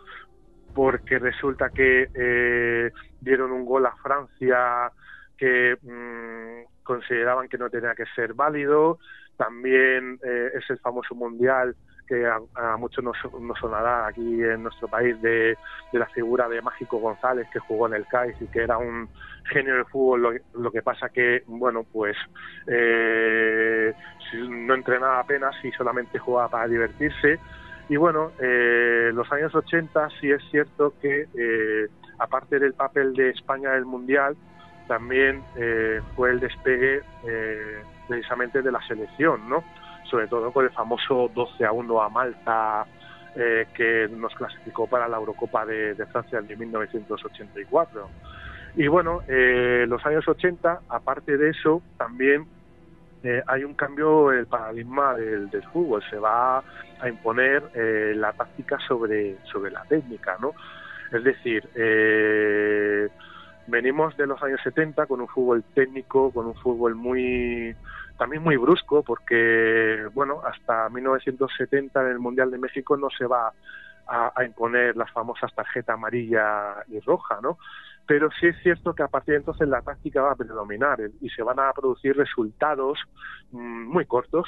porque resulta que eh, dieron un gol a Francia que mm, consideraban que no tenía que ser válido. También es el famoso mundial que a, muchos nos, sonará aquí en nuestro país de, la figura de Mágico González que jugó en el CAIS y que era un genio de fútbol. Lo, que pasa que, bueno, pues eh, no entrenaba apenas y solamente jugaba para divertirse. Y bueno, eh, los años 80 sí es cierto que, eh, aparte del papel de España en el Mundial, también eh, fue el despegue eh, precisamente de la selección, ¿no? Sobre todo con el famoso 12 a 1 a Malta, eh, que nos clasificó para la Eurocopa de, Francia de 1984. Y bueno, los años 80, aparte de eso, también hay un cambio en el paradigma del, del, fútbol. Se va a imponer la táctica sobre, sobre la técnica, ¿no? Es decir, venimos de los años 70 con un fútbol técnico, con un fútbol muy también muy brusco, porque bueno, hasta 1970 en el Mundial de México no se va a, imponer las famosas tarjeta amarilla y roja, ¿no? Pero sí es cierto que a partir de entonces la táctica va a predominar y se van a producir resultados mm, muy cortos,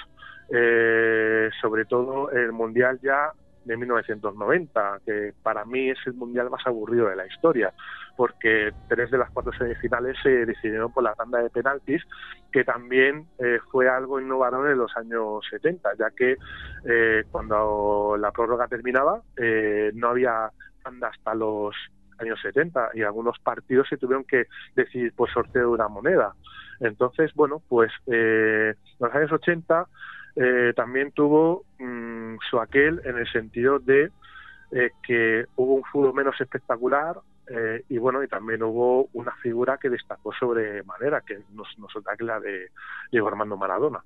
eh, sobre todo el Mundial ya de 1990, que para mí es el mundial más aburrido de la historia, porque tres de las cuatro semifinales se decidieron por la tanda de penaltis, que también eh, fue algo innovador en los años 70, ya que eh, cuando la prórroga terminaba eh, no había tanda hasta los años 70 y algunos partidos se tuvieron que decidir por sorteo de una moneda. Entonces, bueno, pues en los años 80 eh, también tuvo mm, su aquel en el sentido de eh, que hubo un fútbol menos espectacular eh, y bueno, y también hubo una figura que destacó sobre manera, que nos, nos que la de Diego Armando Maradona.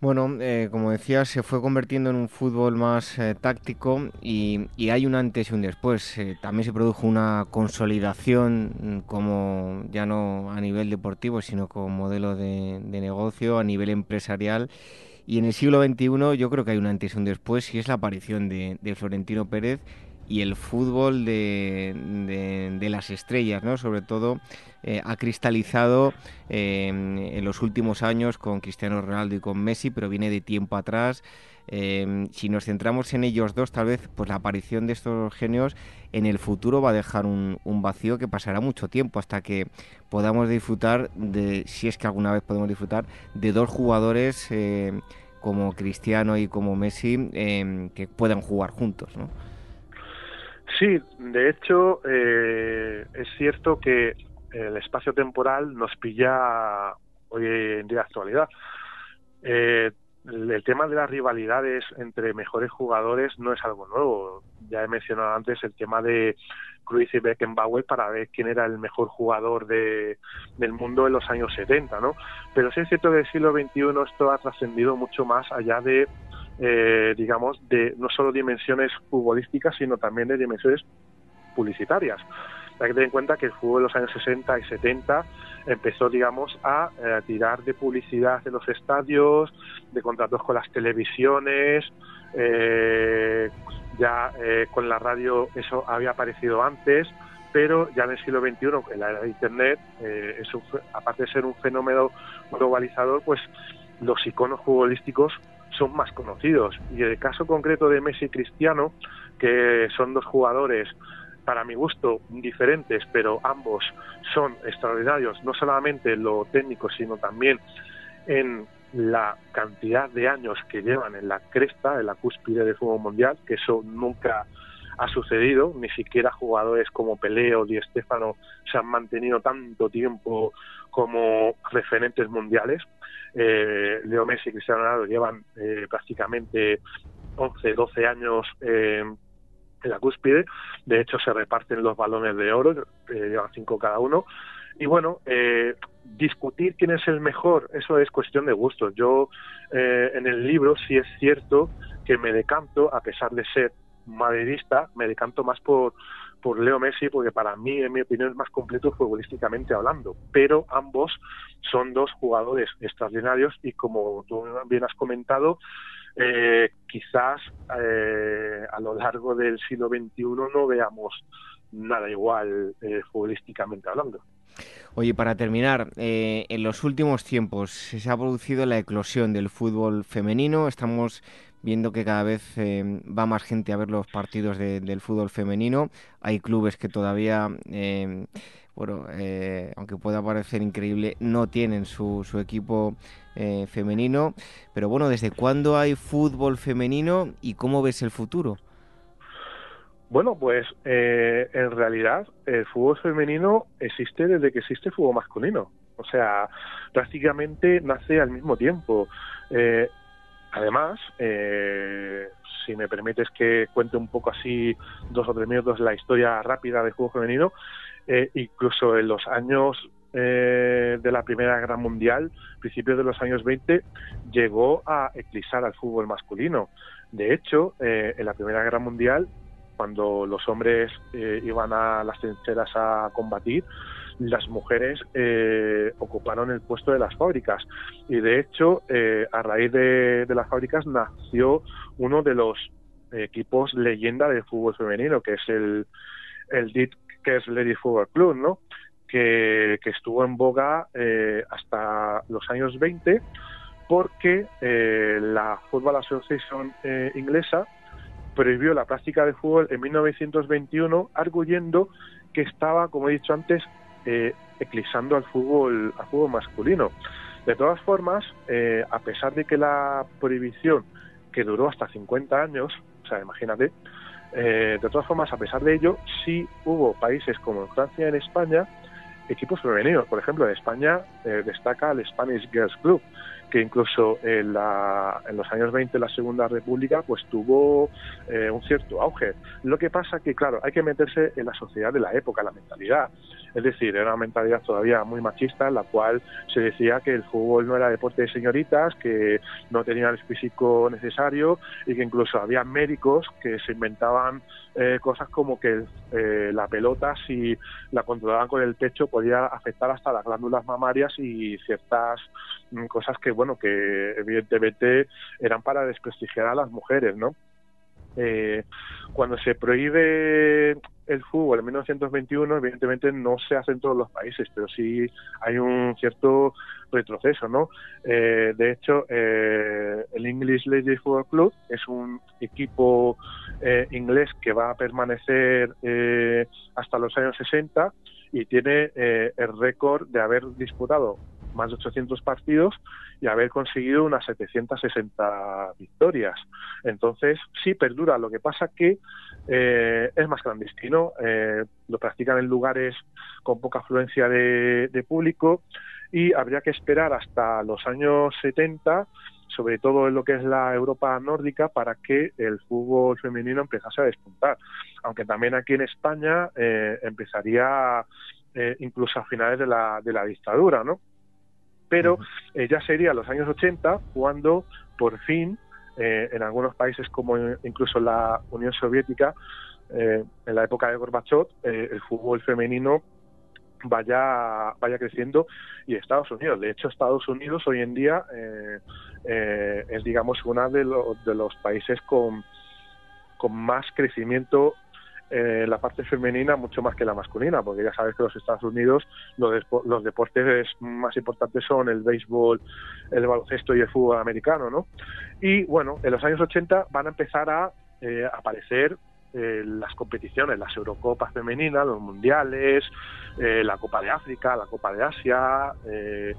Bueno, eh, como decía, se fue convirtiendo en un fútbol más eh, táctico y, hay un antes y un después. Eh, también se produjo una consolidación mm, como ya no a nivel deportivo, sino como modelo de, negocio, a nivel empresarial. Y en el siglo XXI yo creo que hay un antes y un después y es la aparición de, de Florentino Pérez y el fútbol de, las estrellas, ¿no? Sobre todo eh, ha cristalizado eh, en los últimos años con Cristiano Ronaldo y con Messi, pero viene de tiempo atrás. Eh, si nos centramos en ellos dos, tal vez pues la aparición de estos genios en el futuro va a dejar un, un, vacío que pasará mucho tiempo hasta que podamos disfrutar de, si es que alguna vez podemos disfrutar, de dos jugadores como Cristiano y como Messi que puedan jugar juntos, ¿no? Sí, de hecho, eh, es cierto que el espacio temporal nos pilla hoy en día actualidad. Eh, el, tema de las rivalidades entre mejores jugadores no es algo nuevo. Ya he mencionado antes el tema de Cruyff y Beckenbauer para ver quién era el mejor jugador de, del mundo en los años 70, ¿no? Pero sí es cierto que el siglo XXI esto ha trascendido mucho más allá de eh, digamos, de no solo dimensiones futbolísticas, sino también de dimensiones publicitarias. Hay que tener en cuenta que el fútbol de los años 60 y 70 empezó, digamos, a eh, tirar de publicidad en los estadios, de contratos con las televisiones, eh, ya con la radio eso había aparecido antes, pero ya en el siglo XXI, en la era de Internet, aparte de ser un fenómeno globalizador, pues los iconos futbolísticos son más conocidos. Y el caso concreto de Messi y Cristiano, que son dos jugadores para mi gusto diferentes, pero ambos son extraordinarios, no solamente en lo técnico, sino también en la cantidad de años que llevan en la cresta, en la cúspide del fútbol mundial, que eso nunca ha sucedido, ni siquiera jugadores como Peleo y Estefano se han mantenido tanto tiempo como referentes mundiales. Eh, Leo Messi y Cristiano Ronaldo llevan eh, prácticamente 11, 12 años eh, en la cúspide. De hecho, se reparten los balones de oro, llevan cinco cada uno. Y bueno, discutir quién es el mejor, eso es cuestión de gustos. Yo en el libro sí es cierto que me decanto, a pesar de ser madridista, me decanto más por, por Leo Messi, porque para mí, en mi opinión, es más completo futbolísticamente hablando. Pero ambos son dos jugadores extraordinarios y como tú bien has comentado, eh, quizás eh, a lo largo del siglo XXI no veamos nada igual eh, futbolísticamente hablando. Oye, para terminar, en los últimos tiempos se ha producido la eclosión del fútbol femenino. Estamos viendo que cada vez eh, va más gente a ver los partidos del fútbol femenino. Hay clubes que todavía, eh, bueno, eh, aunque pueda parecer increíble, no tienen su, su equipo femenino. Pero bueno, ¿desde cuándo hay fútbol femenino y cómo ves el futuro? Bueno, pues en realidad el fútbol femenino existe desde que existe el fútbol masculino. O sea, prácticamente nace al mismo tiempo. Además, eh, si me permites que cuente un poco así dos o tres minutos la historia rápida del fútbol femenino, eh, incluso en los años eh, de la Primera Guerra Mundial, principios de los años 20, llegó a eclipsar al fútbol masculino. De hecho, en la Primera Guerra Mundial, cuando los hombres iban a las trincheras a combatir, las mujeres eh, ocuparon el puesto de las fábricas. Y de hecho, eh, a raíz de, las fábricas nació uno de los equipos leyenda del fútbol femenino, que es el, el que es Lady Football Club, ¿no? Que, estuvo en boga eh, hasta los años 20 porque la Football Association inglesa prohibió la práctica de fútbol en 1921 arguyendo que estaba, como he dicho antes, eh, eclipsando al fútbol, al fútbol masculino. De todas formas, eh, a pesar de que la prohibición, que duró hasta 50 años, o sea, imagínate, eh, de todas formas, a pesar de ello, sí hubo países como en Francia y en España equipos femeninos. Por ejemplo, en España eh, destaca el Spanish Girls Club, que incluso en, los años 20 de la Segunda República pues tuvo eh, un cierto auge. Lo que pasa que, claro, hay que meterse en la sociedad de la época, la mentalidad. Es decir, era una mentalidad todavía muy machista en la cual se decía que el fútbol no era deporte de señoritas, que no tenía el físico necesario y que incluso había médicos que se inventaban eh, cosas como que eh, la pelota, si la controlaban con el pecho, podía afectar hasta las glándulas mamarias y ciertas mm, cosas que, bueno, que evidentemente eran para desprestigiar a las mujeres, ¿no? Eh, cuando se prohíbe el fútbol en 1921, evidentemente no se hace en todos los países, pero sí hay un cierto retroceso, ¿no? Eh, de hecho, eh, el English Lady Football Club es un equipo eh, inglés que va a permanecer hasta los años 60 y tiene el récord de haber disputado más de 800 partidos y haber conseguido unas 760 victorias. Entonces, sí perdura. Lo que pasa que eh, es más clandestino, eh, lo practican en lugares con poca afluencia de, público y habría que esperar hasta los años 70 sobre todo en lo que es la Europa nórdica, para que el fútbol femenino empezase a despuntar. Aunque también aquí en España eh, empezaría incluso a finales de la, de la dictadura, ¿no? pero eh, ya sería los años 80 cuando por fin eh, en algunos países como incluso la Unión Soviética, eh, en la época de Gorbachev, el fútbol femenino vaya vaya creciendo y Estados Unidos. De hecho, Estados Unidos hoy en día es, digamos, uno de, de los países con, con más crecimiento eh, la parte femenina mucho más que la masculina, porque ya sabes que los Estados Unidos los, los deportes más importantes son el béisbol, el baloncesto y el fútbol americano, ¿no? Y bueno, en los años 80 van a empezar a eh, aparecer eh, las competiciones, las Eurocopas femeninas, los mundiales, eh, la Copa de África, la Copa de Asia, eh,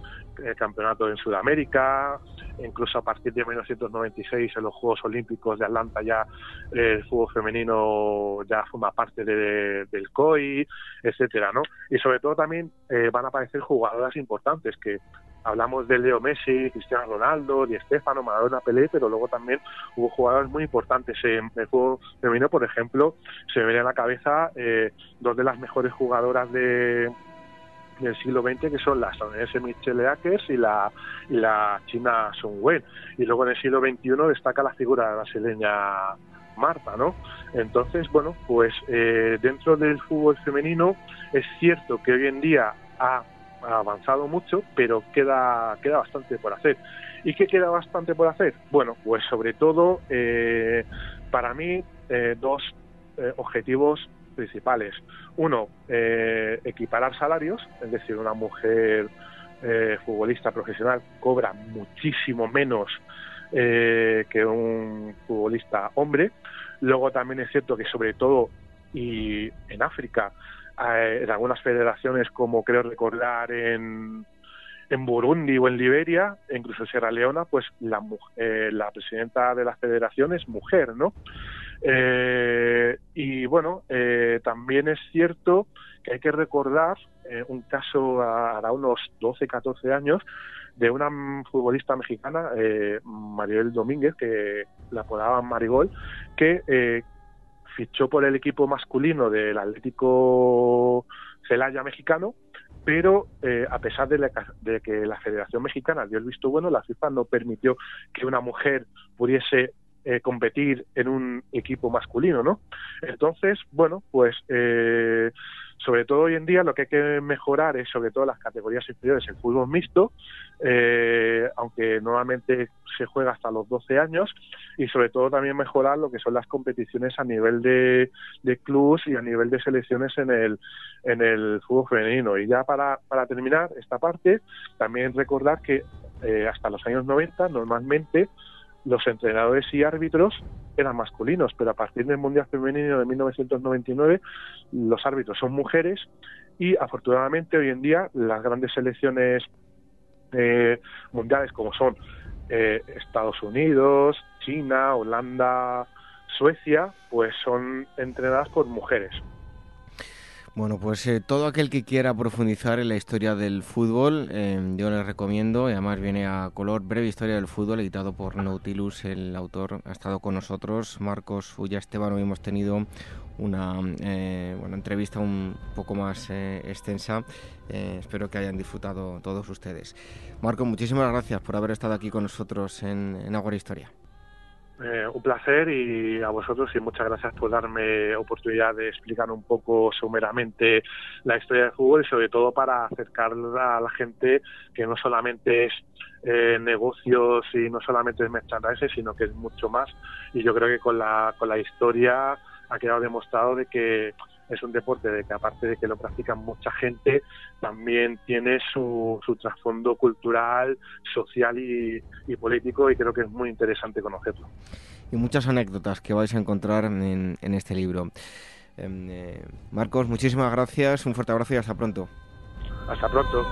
el campeonato en Sudamérica, incluso a partir de 1996 en los Juegos Olímpicos de Atlanta ya el fútbol femenino ya forma parte del COI, etcétera, ¿no? Y sobre todo también van a aparecer jugadoras importantes que hablamos de Leo Messi, Cristiano Ronaldo, Di Stefano, Maradona, Pelé, pero luego también hubo jugadores muy importantes en el juego femenino, por ejemplo, se me viene a la cabeza eh, dos de las mejores jugadoras de del siglo XX que son la estadounidense Michelle Akers y la, china Sun Wen y luego en el siglo XXI destaca la figura brasileña Marta, ¿no? Entonces, bueno, pues eh, dentro del fútbol femenino es cierto que hoy en día ha avanzado mucho, pero queda, queda bastante por hacer. ¿Y qué queda bastante por hacer? Bueno, pues sobre todo, eh, para mí, eh, dos objetivos principales. Uno, equiparar salarios, es decir, una mujer futbolista profesional cobra muchísimo menos eh, que un futbolista hombre. Luego también es cierto que sobre todo y en África, eh, en algunas federaciones como creo recordar en, en Burundi o en Liberia, e incluso en Sierra Leona, pues la, eh, la presidenta de la federación es mujer, ¿no? Eh, y bueno, eh, también es cierto que hay que recordar eh, un caso a, unos 12, 14 años de una futbolista mexicana, eh, Maribel Domínguez, que la apodaban Marigol, que eh, fichó por el equipo masculino del Atlético Celaya mexicano, pero eh, a pesar de, la, de, que la Federación Mexicana dio el visto bueno, la FIFA no permitió que una mujer pudiese eh, competir en un equipo masculino, ¿no? Entonces, bueno, pues eh, sobre todo hoy en día lo que hay que mejorar es sobre todo las categorías inferiores, el fútbol mixto, eh, aunque normalmente se juega hasta los 12 años, y sobre todo también mejorar lo que son las competiciones a nivel de, de clubs y a nivel de selecciones en el, en el fútbol femenino. Y ya para, para terminar esta parte, también recordar que eh, hasta los años 90 normalmente los entrenadores y árbitros eran masculinos, pero a partir del Mundial Femenino de 1999 los árbitros son mujeres y afortunadamente hoy en día las grandes selecciones eh, mundiales como son eh, Estados Unidos, China, Holanda, Suecia, pues son entrenadas por mujeres. Bueno, pues eh, todo aquel que quiera profundizar en la historia del fútbol, eh, yo les recomiendo, y además viene a color Breve Historia del Fútbol, editado por Nautilus, el autor ha estado con nosotros, Marcos Ulla Esteban, hoy hemos tenido una eh, bueno, entrevista un poco más eh, extensa, eh, espero que hayan disfrutado todos ustedes. Marco, muchísimas gracias por haber estado aquí con nosotros en, en Agua Historia. Eh, un placer y a vosotros y muchas gracias por darme oportunidad de explicar un poco someramente la historia del fútbol y sobre todo para acercar a la gente que no solamente es eh, negocios y no solamente es merchandising sino que es mucho más. Y yo creo que con la, con la historia ha quedado demostrado de que es un deporte de que aparte de que lo practican mucha gente, también tiene su, su trasfondo cultural, social y, y, político y creo que es muy interesante conocerlo. Y muchas anécdotas que vais a encontrar en, en este libro. Eh, Marcos, muchísimas gracias, un fuerte abrazo y hasta pronto. Hasta pronto.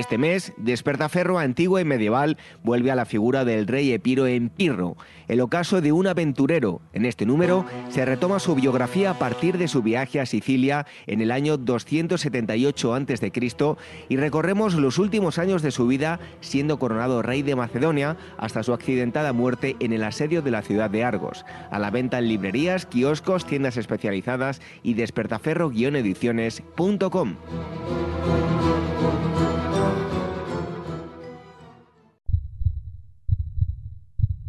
Este mes, Despertaferro antiguo y medieval vuelve a la figura del rey Epiro en Pirro, el ocaso de un aventurero. En este número se retoma su biografía a partir de su viaje a Sicilia en el año 278 a.C. y recorremos los últimos años de su vida siendo coronado rey de Macedonia hasta su accidentada muerte en el asedio de la ciudad de Argos. A la venta en librerías, kioscos, tiendas especializadas y despertaferro-ediciones.com.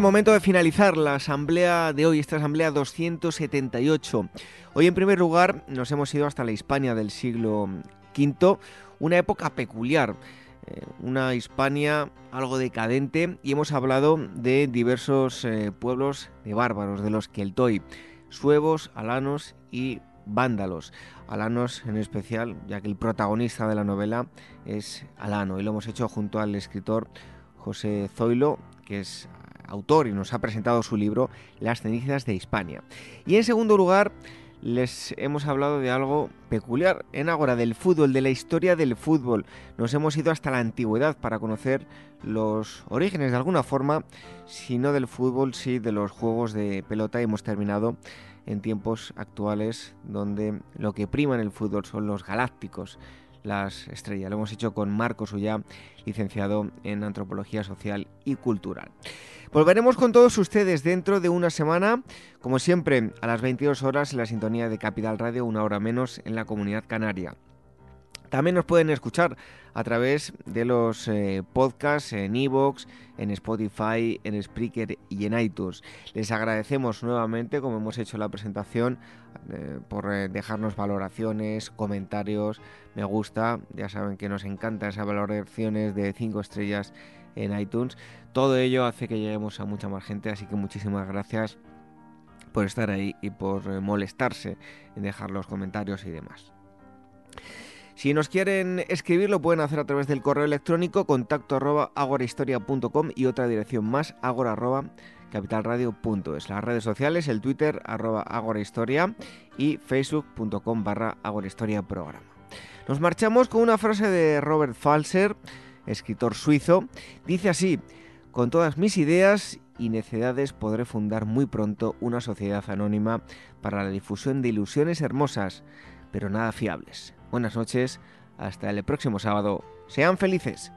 momento de finalizar la asamblea de hoy, esta asamblea 278. Hoy en primer lugar nos hemos ido hasta la Hispania del siglo V, una época peculiar, eh, una Hispania algo decadente y hemos hablado de diversos eh, pueblos de bárbaros, de los Keltoi, suevos, alanos y vándalos. Alanos en especial, ya que el protagonista de la novela es alano y lo hemos hecho junto al escritor José Zoilo, que es autor y nos ha presentado su libro Las cenizas de Hispania. Y en segundo lugar, les hemos hablado de algo peculiar en Ágora del fútbol, de la historia del fútbol. Nos hemos ido hasta la antigüedad para conocer los orígenes de alguna forma, si no del fútbol, sí de los juegos de pelota. Y hemos terminado en tiempos actuales donde lo que prima en el fútbol son los galácticos, las estrellas. Lo hemos hecho con Marcos Ullá, licenciado en Antropología Social y Cultural. Volveremos con todos ustedes dentro de una semana, como siempre, a las 22 horas en la sintonía de Capital Radio, una hora menos en la comunidad canaria. También nos pueden escuchar a través de los eh, podcasts en Evox, en Spotify, en Spreaker y en iTunes. Les agradecemos nuevamente, como hemos hecho en la presentación, eh, por eh, dejarnos valoraciones, comentarios, me gusta. Ya saben que nos encantan esas valoraciones de 5 estrellas en iTunes. Todo ello hace que lleguemos a mucha más gente, así que muchísimas gracias por estar ahí y por molestarse en dejar los comentarios y demás. Si nos quieren escribir lo pueden hacer a través del correo electrónico contacto agorahistoria.com y otra dirección más agora arroba capitalradio.es. Las redes sociales, el Twitter arroba agorahistoria y facebook.com barra agorahistoria programa. Nos marchamos con una frase de Robert Falser escritor suizo, dice así, con todas mis ideas y necedades podré fundar muy pronto una sociedad anónima para la difusión de ilusiones hermosas, pero nada fiables. Buenas noches, hasta el próximo sábado. Sean felices.